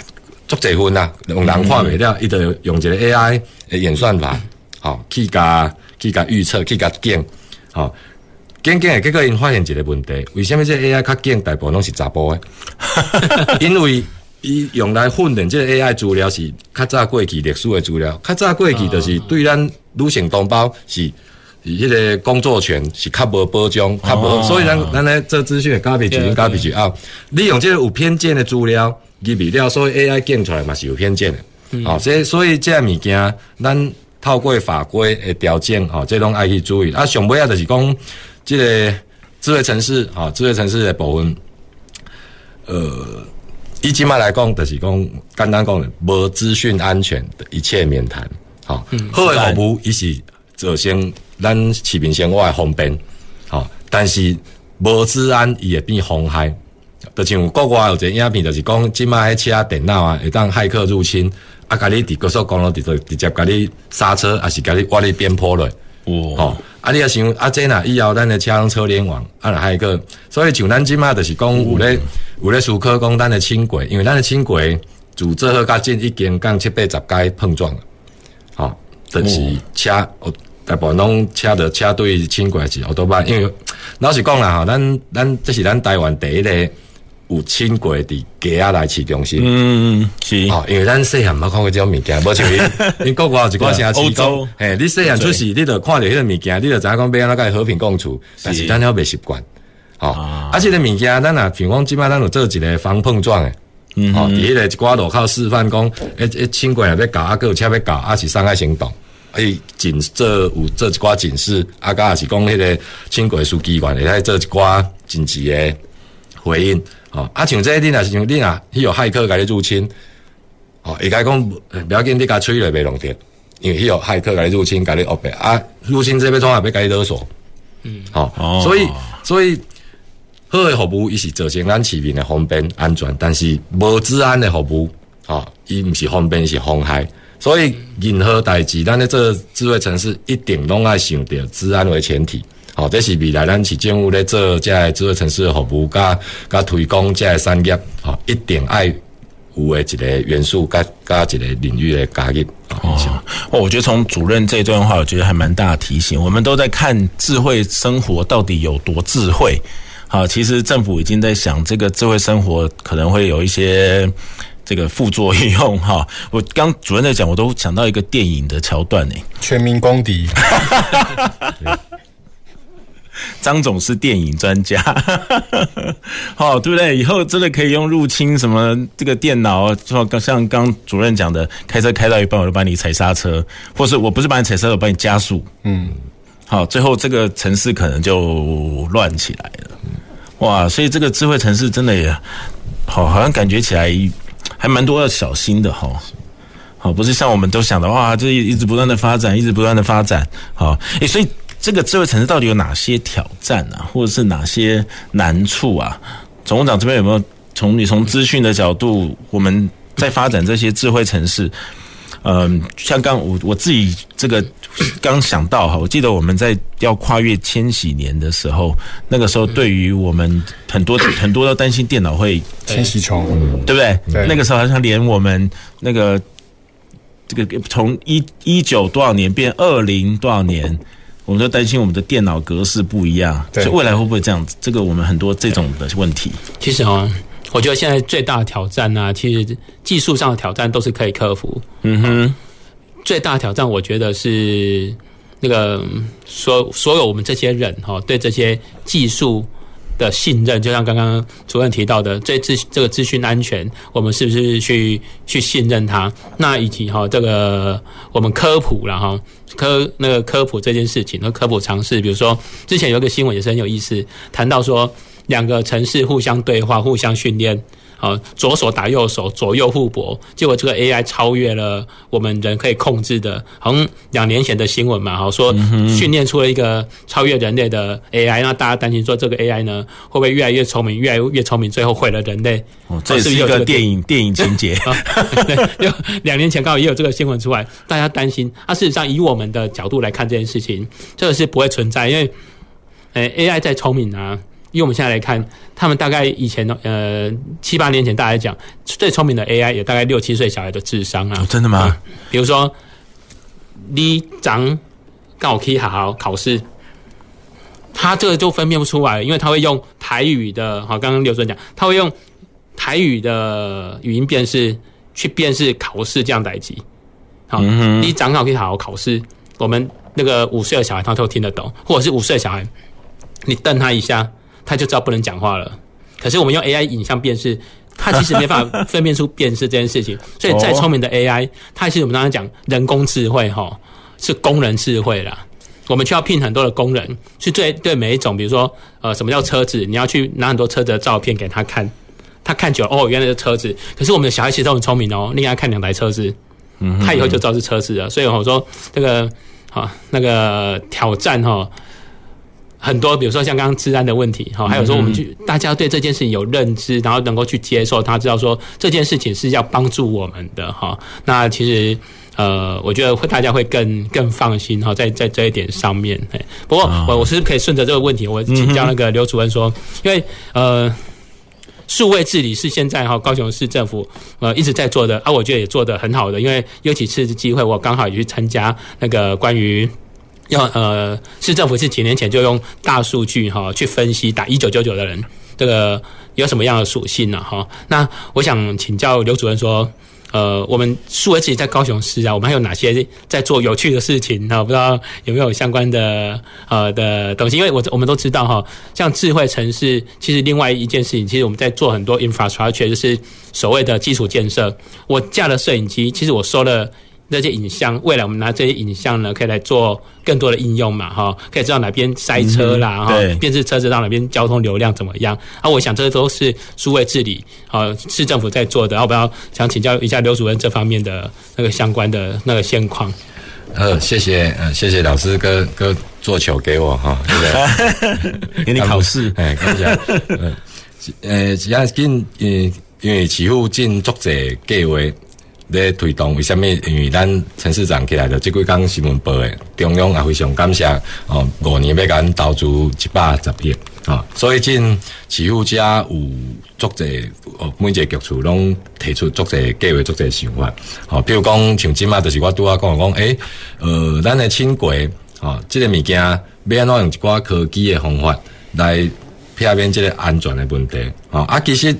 足侪份啊，用人看袂了，伊、嗯、就用一个 AI 的演算法，好、哦、去甲去甲预测，去甲拣，好拣拣诶，结果因发现一个问题，为什么这 AI 较拣大部分拢是查甫诶？因为伊用来训练这个 AI 资料是较早过去历史诶资料，较早过去就是对咱女性同胞是是迄个工作权是较无保障，较无、哦，所以咱咱咧做资讯诶，加比去加比去啊，利用这个有偏见诶资料。入去了，所以 AI 建出来嘛是有偏见的，嗯、哦，所以所以这物件，咱透过法规的调整，哦，这拢爱去注意。啊，上尾啊，就是讲这个智慧城市，啊、哦，智慧城市的部分，呃，以即卖来讲，就是讲简单讲，无资讯安全的一切免谈。好，好的服务伊是造成咱市民生活的方便，好，但是无治安伊会变妨害。就像国外有一个影片，就是讲即卖迄车电脑啊，会当骇客入侵，啊，甲你伫高速公路直直接甲你刹车，还是甲你挖你边坡落。哦，啊，你也想啊，这呐以后咱的车用车联网，啊，骇客，所以像咱即卖就是讲有咧有咧思考讲咱的轻轨，因为咱的轻轨自做好甲进已经降七八十届碰撞了。就是车，哦，大部分拢车的车队轻轨是好多班，因为老实讲啦，吼，咱咱这是咱台湾第一个有轻轨伫街仔内市中心，嗯是，哦，因为咱细汉冇看过这种物件，无像因，因国外有一寡城市 讲，嘿，你细汉出世，你就看着迄个物件，你就知影讲要安怎甲和平共处，但是咱还未习惯，哦，啊，这个物件咱啊，比如讲即摆咱有做一个防碰撞诶。嗯，好，第一个一寡路口示范讲，诶诶，轻轨也要搞，啊，各有车要搞，啊是伤害行动，诶，警这有做一寡警示，啊，甲也是讲迄个轻轨司机员会来做一寡紧急的回应，哦，啊，像这你若是像你若迄有骇客甲你入侵，哦，会甲讲不要紧，你甲吹了袂弄掉，因为迄有骇客甲你入侵，甲你恶白，啊，入侵这边从来要甲你勒索，嗯，好，哦，所以所以。好的服务，伊是造成咱市民的方便安全，但是无治安的服务，吼，伊毋是方便是妨害。所以任何代志，咱咧做智慧城市，一定拢爱想着治安为前提。吼，这是未来咱市政府咧做这个智慧城市的服务，甲甲推广这个产业，吼，一定爱有诶一个元素，加加一个领域的加入。哦，我觉得从主任这段话，我觉得还蛮大的提醒。我们都在看智慧生活到底有多智慧。好，其实政府已经在想这个智慧生活可能会有一些这个副作用 哈。我刚主任在讲，我都想到一个电影的桥段呢，《全民公敌》。张总是电影专家，好，对不对？以后真的可以用入侵什么这个电脑，就像刚主任讲的，开车开到一半我就把你踩刹车，或是我不是把你踩刹车，我把你加速，嗯。好，最后这个城市可能就乱起来了，哇！所以这个智慧城市真的也好，好像感觉起来还蛮多要小心的哈。好，不是像我们都想的哇，这一直不断的发展，一直不断的发展。好，诶，所以这个智慧城市到底有哪些挑战啊，或者是哪些难处啊？总务长这边有没有从你从资讯的角度，我们在发展这些智慧城市？嗯，像刚我我自己这个刚想到哈，我记得我们在要跨越千禧年的时候，那个时候对于我们很多很多都担心电脑会千禧虫，对不对？对。那个时候好像连我们那个这个从一一九多少年变二零多少年，我们就担心我们的电脑格式不一样，所以未来会不会这样子？这个我们很多这种的问题。其实啊。我觉得现在最大的挑战呢、啊，其实技术上的挑战都是可以克服。嗯哼，最大的挑战，我觉得是那个所所有我们这些人哈，对这些技术的信任，就像刚刚主任提到的，这资这个资讯安全，我们是不是去去信任它？那以及哈，这个我们科普了哈，科那个科普这件事情，那科普尝试，比如说之前有一个新闻也是很有意思，谈到说。两个城市互相对话、互相训练，啊，左手打右手，左右互搏，结果这个 AI 超越了我们人可以控制的，好像两年前的新闻嘛，哈说训练出了一个超越人类的 AI，那大家担心说这个 AI 呢会不会越来越聪明，越来越聪明，最后毁了人类？哦，这是一个电影 电影情节。对，两年前刚好也有这个新闻出来，大家担心。那事实上，以我们的角度来看这件事情，这个是不会存在，因为，呃，AI 再聪明啊。因为我们现在来看，他们大概以前呃七八年前，大家讲最聪明的 AI 有大概六七岁小孩的智商啊。哦，真的吗？嗯，比如说，你长刚好可以好好考试，他这个就分辨不出来，因为他会用台语的。好，刚刚刘主任讲，他会用台语的语音辨识去辨识考试这样代级。好，你长好可以好好考试，我们那个五岁的小孩他都听得懂，或者是五岁的小孩，你瞪他一下。他就知道不能讲话了，可是我们用 AI 影像辨识，他其实没办法分辨出辨识这件事情。所以再聪明的 AI，它其实我们刚刚讲人工智慧哈，是工人智慧啦。我们需要聘很多的工人去对对每一种，比如说呃，什么叫车子？你要去拿很多车子的照片给他看。他看久了哦，原来是车子。可是我们的小孩其实都很聪明哦，你给他看两台车子，嗯，他以后就知道是车子了。所以我说这个好那个挑战哈。很多，比如说像刚刚治安的问题，哈，还有说我们去大家对这件事情有认知，然后能够去接受，他知道说这件事情是要帮助我们的，哈。那其实，呃，我觉得会大家会更更放心，哈，在在这一点上面。不过我我是可以顺着这个问题，我请教那个刘主任说，因为呃，数位治理是现在哈高雄市政府呃一直在做的，啊，我觉得也做得很好的，因为有几次的机会，我刚好也去参加那个关于。要呃，市政府是几年前就用大数据哈去分析打一九九九的人这个有什么样的属性呢哈？那我想请教刘主任说，呃，我们数位治理在高雄市啊，我们还有哪些在做有趣的事情哈？不知道有没有相关的呃的东西？因为我我们都知道哈，像智慧城市，其实另外一件事情，其实我们在做很多 infrastructure，就是所谓的基础建设。我架了摄影机，其实我收了。这些影像，未来我们拿这些影像呢，可以来做更多的应用嘛，哈，可以知道哪边塞车啦，哈、嗯，辨识车子到哪边交通流量怎么样。啊，我想这都是数位治理，啊，市政府在做的。要不要想请教一下刘主任这方面的那个相关的那个现况？呃，谢谢，呃，谢谢老师哥哥做球给我哈，给你考试，哎，看一下，呃，呃，现在进，呃，因为起步进作者计划。咧推动为虾米？因为咱陈市长起来的这几工新闻报诶，中央也非常感谢哦。五年要甲咱投资一百十亿啊，所以进市府家有足侪哦，每一个局处拢提出足侪计划、足侪想法。哦，比如讲像今嘛，就是我拄啊讲讲，诶，呃，咱的轻轨啊，这个物件要安怎用一寡科技的方法来避免即个安全的问题啊？啊，其实。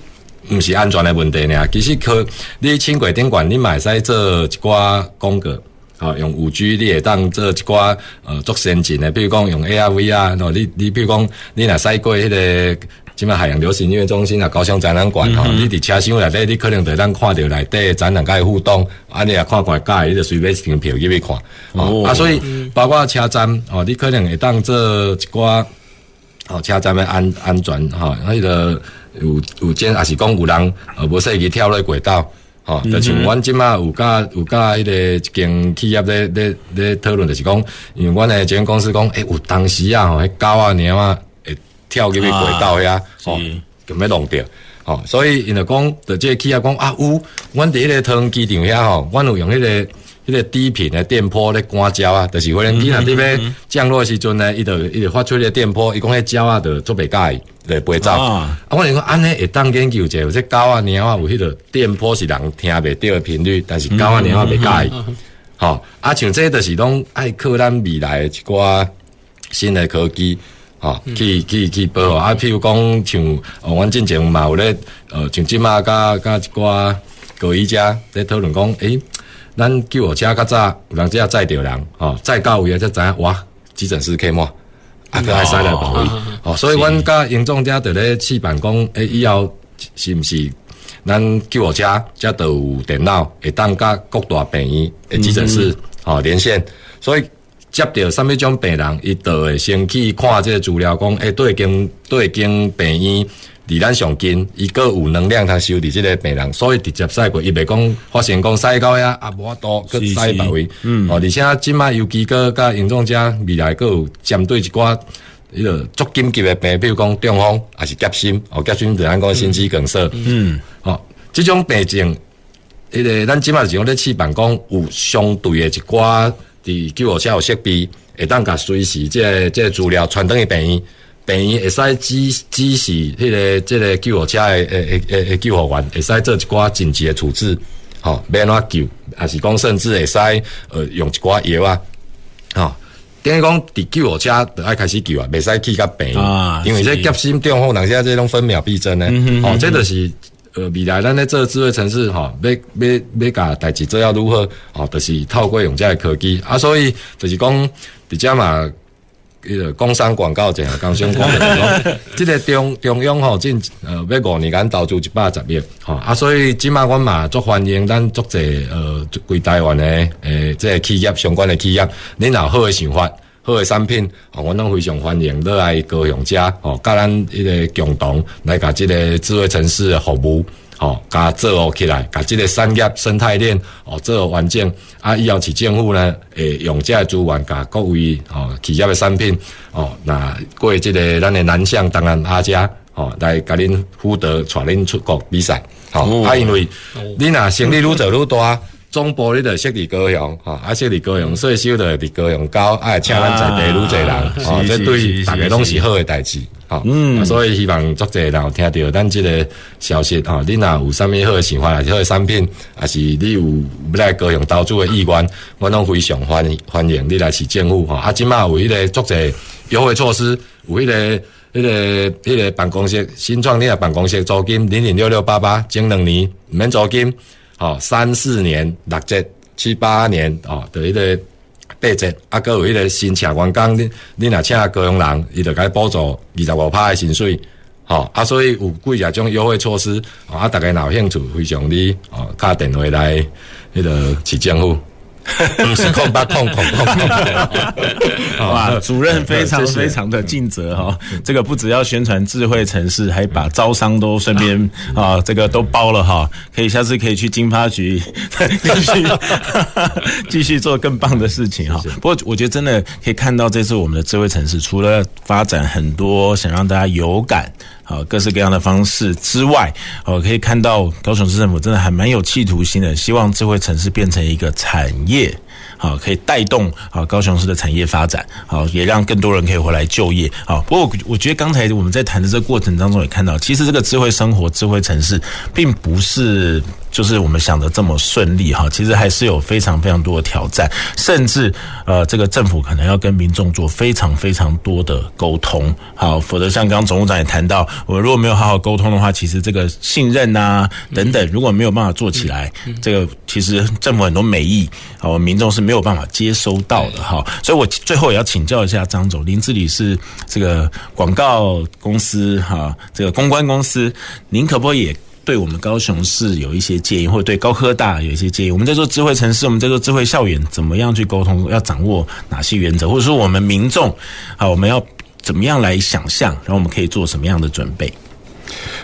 毋是安全的问题呢，其实可你轻轨顶管你买使做一寡广告，好用五 G 你会当做一寡呃做先进的，比如讲用 ARV 啊，喏你你比如讲你若驶过迄个即嘛海洋流行音乐中心啊，高雄展览馆吼，你伫车厢内底你可能会当看着内底展览甲伊互动，啊，你也看看介，你就随便订票入去看，哦，啊，所以包括车站哦，你可能会当做一寡哦车站的安安全哈，迄个。有有真也是讲有人呃无说去跳落轨道，吼、嗯，就像阮即马有甲有甲迄个一间企业咧咧咧讨论，就是讲，因为阮诶这间公司讲，诶、欸、有当时啊吼，迄狗啊猫啊会跳入去轨道遐，吼、啊，咁要弄着，吼，所以因为讲，就即个企业讲啊有，阮伫迄个桃园机场遐吼，阮有用迄、那个。迄个低频的电波咧赶鸟啊，就是无人机若伫要降落时阵呢，伊就伊就发出迄个电波，伊讲迄鸟啊，就做袂介意，就飞走。啊，我讲安尼会当研究者，有只狗啊、猫啊，有迄个电波是人听袂到的频率，但是狗啊、猫啊袂介意。吼，啊，像这就是拢爱靠咱未来一寡新的科技，吼，去去去保护。啊，譬如讲像，哦，阮之前嘛有咧，呃，像即马甲甲一寡高医家在讨论讲，诶。咱救护车较早有人只要载着人，吼，载到位啊，才知影哇，急诊室开满，啊，搁爱使来保卫，哦，所以阮甲营总家伫咧试办讲，诶，以后是毋是咱救护车才都有电脑，会当甲各大病院诶急诊室吼连线，所以接到啥物种病人，伊都会先去看这个资料，讲诶，对经对经病院。离咱上近，伊个有能量通修理即个病人，所以直接驶过，伊袂讲发现讲驶到遐啊无法度去驶别位。嗯，哦，而且即卖尤其个甲严重者未来个有针对一寡迄个足紧急的病，比如讲中风还是夹心，哦，夹心就咱讲心肌梗塞。嗯，哦，即种病症，迄个咱即马是用咧试办讲有相对的一寡伫救护车有设备，会当甲随时即个即个资料传等于病院。病院会使指指示迄个即个救护车诶诶诶诶救护员会使做一寡紧急诶处置，吼，要安怎救，还是讲甚至会使呃用一寡药啊，吼，等于讲伫救护车就爱开始救啊，袂使去甲病，啊，因为这急心中风，人家这种分秒必争呢，哦、嗯喔，这就是呃未来咱咧做智慧城市，吼，要要要甲代志做要如何，吼，就是透过用这个科技啊，所以就是讲伫遮嘛。迄个工商广告者刚相关的说，即个中中央吼，进呃要五年间投资一百十亿，吼啊，所以即马阮嘛足欢迎咱足者呃规台湾的诶，即个企业相关的企业，恁有好的想法。好诶产品，哦，阮拢非常欢迎你来高雄家，哦，甲咱迄个共同来甲即个智慧城市诶服务，哦，甲做好起来，甲这个产业生态链，哦，做好完整。啊，以后市政府呢，会用这个资源，甲各位哦企业的产品，哦，那过即个咱的南向当然阿家，哦，来甲恁辅导，带恁出国比赛，好、哦，啊，因为你若生意愈做愈大。总部你着设伫高雄，吼，啊设伫高雄，税收着伫高雄交，啊，请咱在地愈侪人，哦，这对大家拢是好诶代志，吼，嗯，所以希望作者人有听到咱即个消息，吼，你若有啥物好诶想法，或者好诶产品，还是你有要来高雄投资诶意愿，我拢非常欢迎欢迎你来市政府，吼，啊，即马有迄个作者优惠措施，有迄个迄个迄个办公室新创立诶办公室租金零零六六八八，前两年免租金。哦，三四年六折，七八年哦，就迄个八折，啊，各有迄个新请员工，你你若请高雄人，伊就该补助二十五趴的薪水，吼，啊，所以有几啊种优惠措施，啊，大家若有兴趣，非常你哦，打电话来迄个市政府。不 是空八空空空空，哇！主任非常非常的尽责哈，这个不只要宣传智慧城市，还把招商都顺便啊，这个都包了哈。可以下次可以去经发局继续继续做更棒的事情哈。不过我觉得真的可以看到，这次我们的智慧城市除了发展很多想让大家有感。好，各式各样的方式之外，我可以看到高雄市政府真的还蛮有企图心的，希望智慧城市变成一个产业，好，可以带动好高雄市的产业发展，好，也让更多人可以回来就业。好，不过我觉得刚才我们在谈的这个过程当中也看到，其实这个智慧生活、智慧城市，并不是。就是我们想的这么顺利哈，其实还是有非常非常多的挑战，甚至呃，这个政府可能要跟民众做非常非常多的沟通，好，否则像刚总务长也谈到，我们如果没有好好沟通的话，其实这个信任啊等等，如果没有办法做起来，这个其实政府很多美意，好，民众是没有办法接收到的哈。所以我最后也要请教一下张总，您自己是这个广告公司哈，这个公关公司，您可不可以？对我们高雄市有一些建议，或者对高科大有一些建议。我们在做智慧城市，我们在做智慧校园，怎么样去沟通？要掌握哪些原则？或者说我们民众啊，我们要怎么样来想象？然后我们可以做什么样的准备？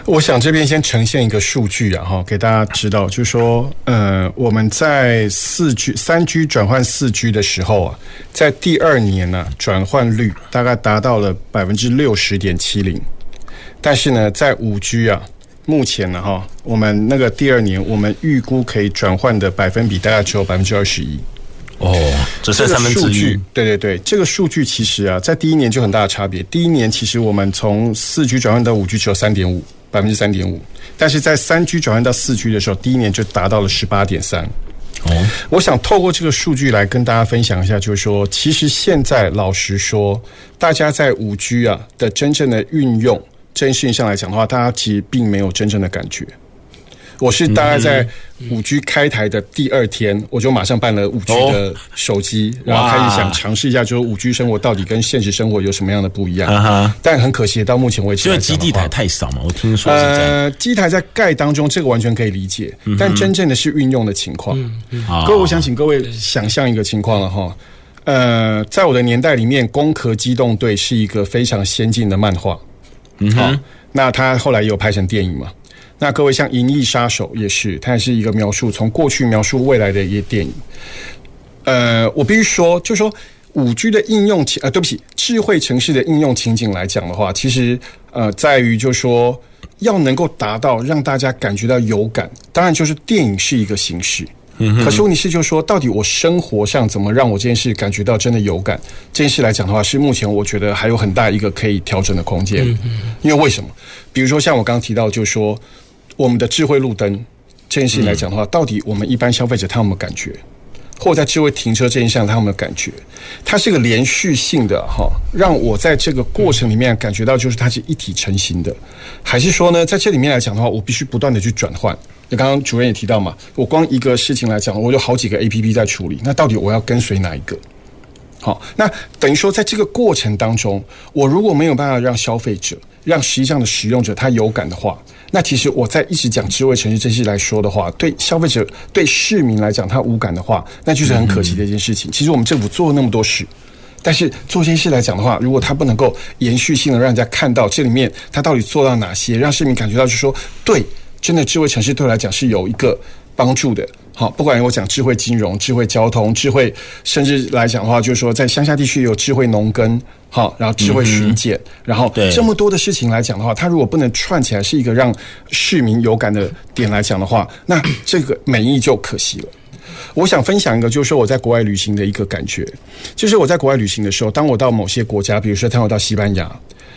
我想这边先呈现一个数据啊，哈，给大家知道，就是说，呃，我们在四 G、三 G 转换四 G 的时候啊，在第二年呢，转换率大概达到了百分之六十点七零，但是呢，在五 G 啊。目前呢，哈，我们那个第二年，我们预估可以转换的百分比大概只有百分之二十一。哦，只剩三分之一。对对对，这个数据其实啊，在第一年就很大的差别。第一年其实我们从四 G 转换到五 G 只有三点五，百分之三点五。但是在三 G 转换到四 G 的时候，第一年就达到了十八点三。哦，我想透过这个数据来跟大家分享一下，就是说，其实现在老实说，大家在五 G 啊的真正的运用。这件事情上来讲的话，大家其实并没有真正的感觉。我是大概在五 G 开台的第二天，我就马上办了五 G 的手机，然后开始想尝试一下，就是五 G 生活到底跟现实生活有什么样的不一样。但很可惜，到目前为止，因为基地台太少嘛，我听说是这样。呃，基台在盖当中，这个完全可以理解。但真正的是运用的情况，各位，我想请各位想象一个情况了哈。呃，在我的年代里面，《攻壳机动队》是一个非常先进的漫画。嗯，好，那他后来有拍成电影嘛？那各位像《银翼杀手》也是，它也是一个描述从过去描述未来的一个电影。呃，我必须说，就说五 G 的应用情，呃，对不起，智慧城市的应用情景来讲的话，其实呃，在于就说要能够达到让大家感觉到有感，当然就是电影是一个形式。嗯，可是问题是，就是说，到底我生活上怎么让我这件事感觉到真的有感？这件事来讲的话，是目前我觉得还有很大一个可以调整的空间。因为为什么？比如说像我刚刚提到，就是说我们的智慧路灯这件事情来讲的话，到底我们一般消费者他有没有感觉？或在智慧停车这件事上他有没有感觉？它是一个连续性的哈，让我在这个过程里面感觉到就是它是一体成型的，还是说呢，在这里面来讲的话，我必须不断的去转换？那刚刚主任也提到嘛，我光一个事情来讲，我有好几个 APP 在处理，那到底我要跟随哪一个？好，那等于说在这个过程当中，我如果没有办法让消费者、让实际上的使用者他有感的话，那其实我在一直讲智慧城市这些来说的话，对消费者、对市民来讲他无感的话，那就是很可惜的一件事情。其实我们政府做了那么多事。但是做这件事来讲的话，如果他不能够延续性的让人家看到这里面他到底做到哪些，让市民感觉到就是说，对，真的智慧城市对我来讲是有一个帮助的。好，不管我讲智慧金融、智慧交通、智慧，甚至来讲的话，就是说在乡下地区有智慧农耕，好，然后智慧巡检，然后这么多的事情来讲的话，它如果不能串起来是一个让市民有感的点来讲的话，那这个美意就可惜了。我想分享一个，就是说我在国外旅行的一个感觉，就是我在国外旅行的时候，当我到某些国家，比如说当我到西班牙。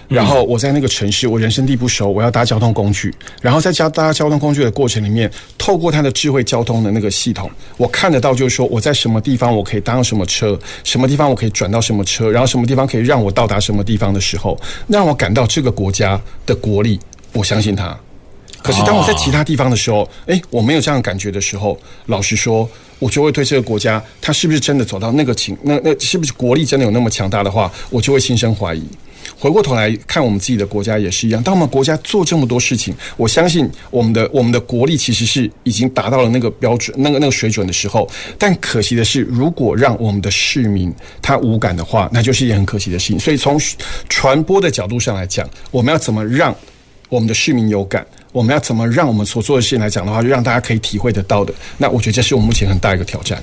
然后我在那个城市，我人生地不熟，我要搭交通工具。然后在搭搭交通工具的过程里面，透过它的智慧交通的那个系统，我看得到，就是说我在什么地方我可以搭什么车，什么地方我可以转到什么车，然后什么地方可以让我到达什么地方的时候，让我感到这个国家的国力，我相信它。可是当我在其他地方的时候，诶，我没有这样感觉的时候，老实说，我就会对这个国家，它是不是真的走到那个情，那那是不是国力真的有那么强大的话，我就会心生怀疑。回过头来看我们自己的国家也是一样，当我们国家做这么多事情，我相信我们的我们的国力其实是已经达到了那个标准、那个那个水准的时候。但可惜的是，如果让我们的市民他无感的话，那就是一件很可惜的事情。所以从传播的角度上来讲，我们要怎么让我们的市民有感？我们要怎么让我们所做的事情来讲的话，就让大家可以体会得到的？那我觉得这是我们目前很大一个挑战。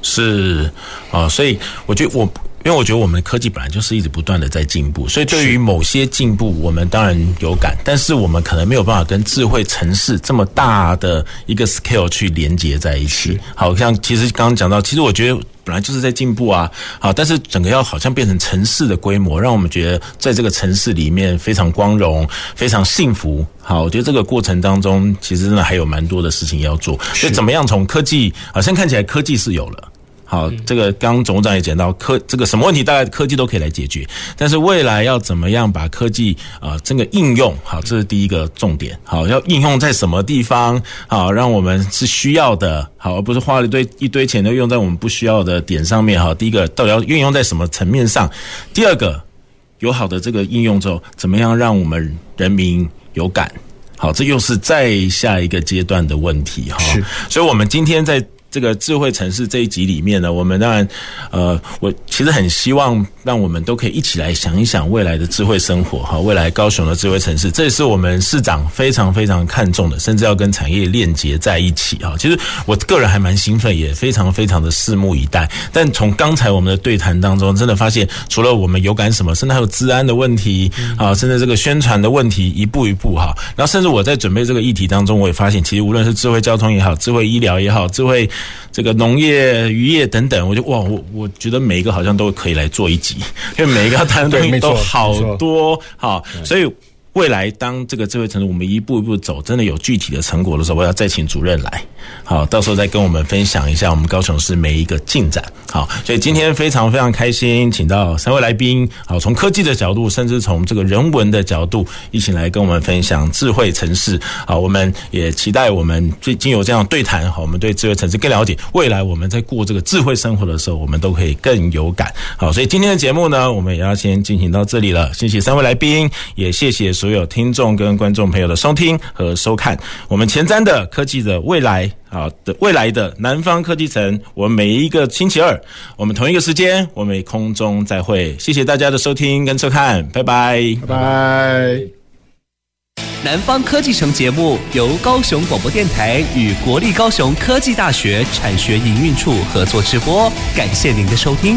是啊，所以我觉得我。因为我觉得我们的科技本来就是一直不断的在进步，所以对于某些进步，我们当然有感，但是我们可能没有办法跟智慧城市这么大的一个 scale 去连接在一起。好像其实刚刚讲到，其实我觉得本来就是在进步啊，好，但是整个要好像变成城市的规模，让我们觉得在这个城市里面非常光荣、非常幸福。好，我觉得这个过程当中，其实真的还有蛮多的事情要做。所以怎么样从科技，好像看起来科技是有了。好，这个刚刚总务长也讲到科这个什么问题，大概科技都可以来解决。但是未来要怎么样把科技啊这个应用好，这是第一个重点。好，要应用在什么地方？好，让我们是需要的，好，而不是花了一堆一堆钱都用在我们不需要的点上面。好，第一个到底要运用在什么层面上？第二个，有好的这个应用之后，怎么样让我们人民有感？好，这又是再下一个阶段的问题。哈，是，所以我们今天在。这个智慧城市这一集里面呢，我们当然，呃，我其实很希望让我们都可以一起来想一想未来的智慧生活哈，未来高雄的智慧城市，这也是我们市长非常非常看重的，甚至要跟产业链接在一起哈。其实我个人还蛮兴奋，也非常非常的拭目以待。但从刚才我们的对谈当中，真的发现，除了我们有感什么，甚至还有治安的问题啊，甚至这个宣传的问题，一步一步哈。然后甚至我在准备这个议题当中，我也发现，其实无论是智慧交通也好，智慧医疗也好，智慧这个农业、渔业等等，我就哇，我我觉得每一个好像都可以来做一集，因为每一个谈的东西都好多，好，所以。未来当这个智慧城市我们一步一步走，真的有具体的成果的时候，我要再请主任来，好，到时候再跟我们分享一下我们高雄市每一个进展。好，所以今天非常非常开心，请到三位来宾，好，从科技的角度，甚至从这个人文的角度，一起来跟我们分享智慧城市。好，我们也期待我们最近有这样对谈，好，我们对智慧城市更了解。未来我们在过这个智慧生活的时候，我们都可以更有感。好，所以今天的节目呢，我们也要先进行到这里了。谢谢三位来宾，也谢谢所有听众跟观众朋友的收听和收看，我们前瞻的科技的未来啊的未来的南方科技城，我们每一个星期二，我们同一个时间，我们空中再会。谢谢大家的收听跟收看，拜拜，拜拜。南方科技城节目由高雄广播电台与国立高雄科技大学产学营运处合作直播，感谢您的收听。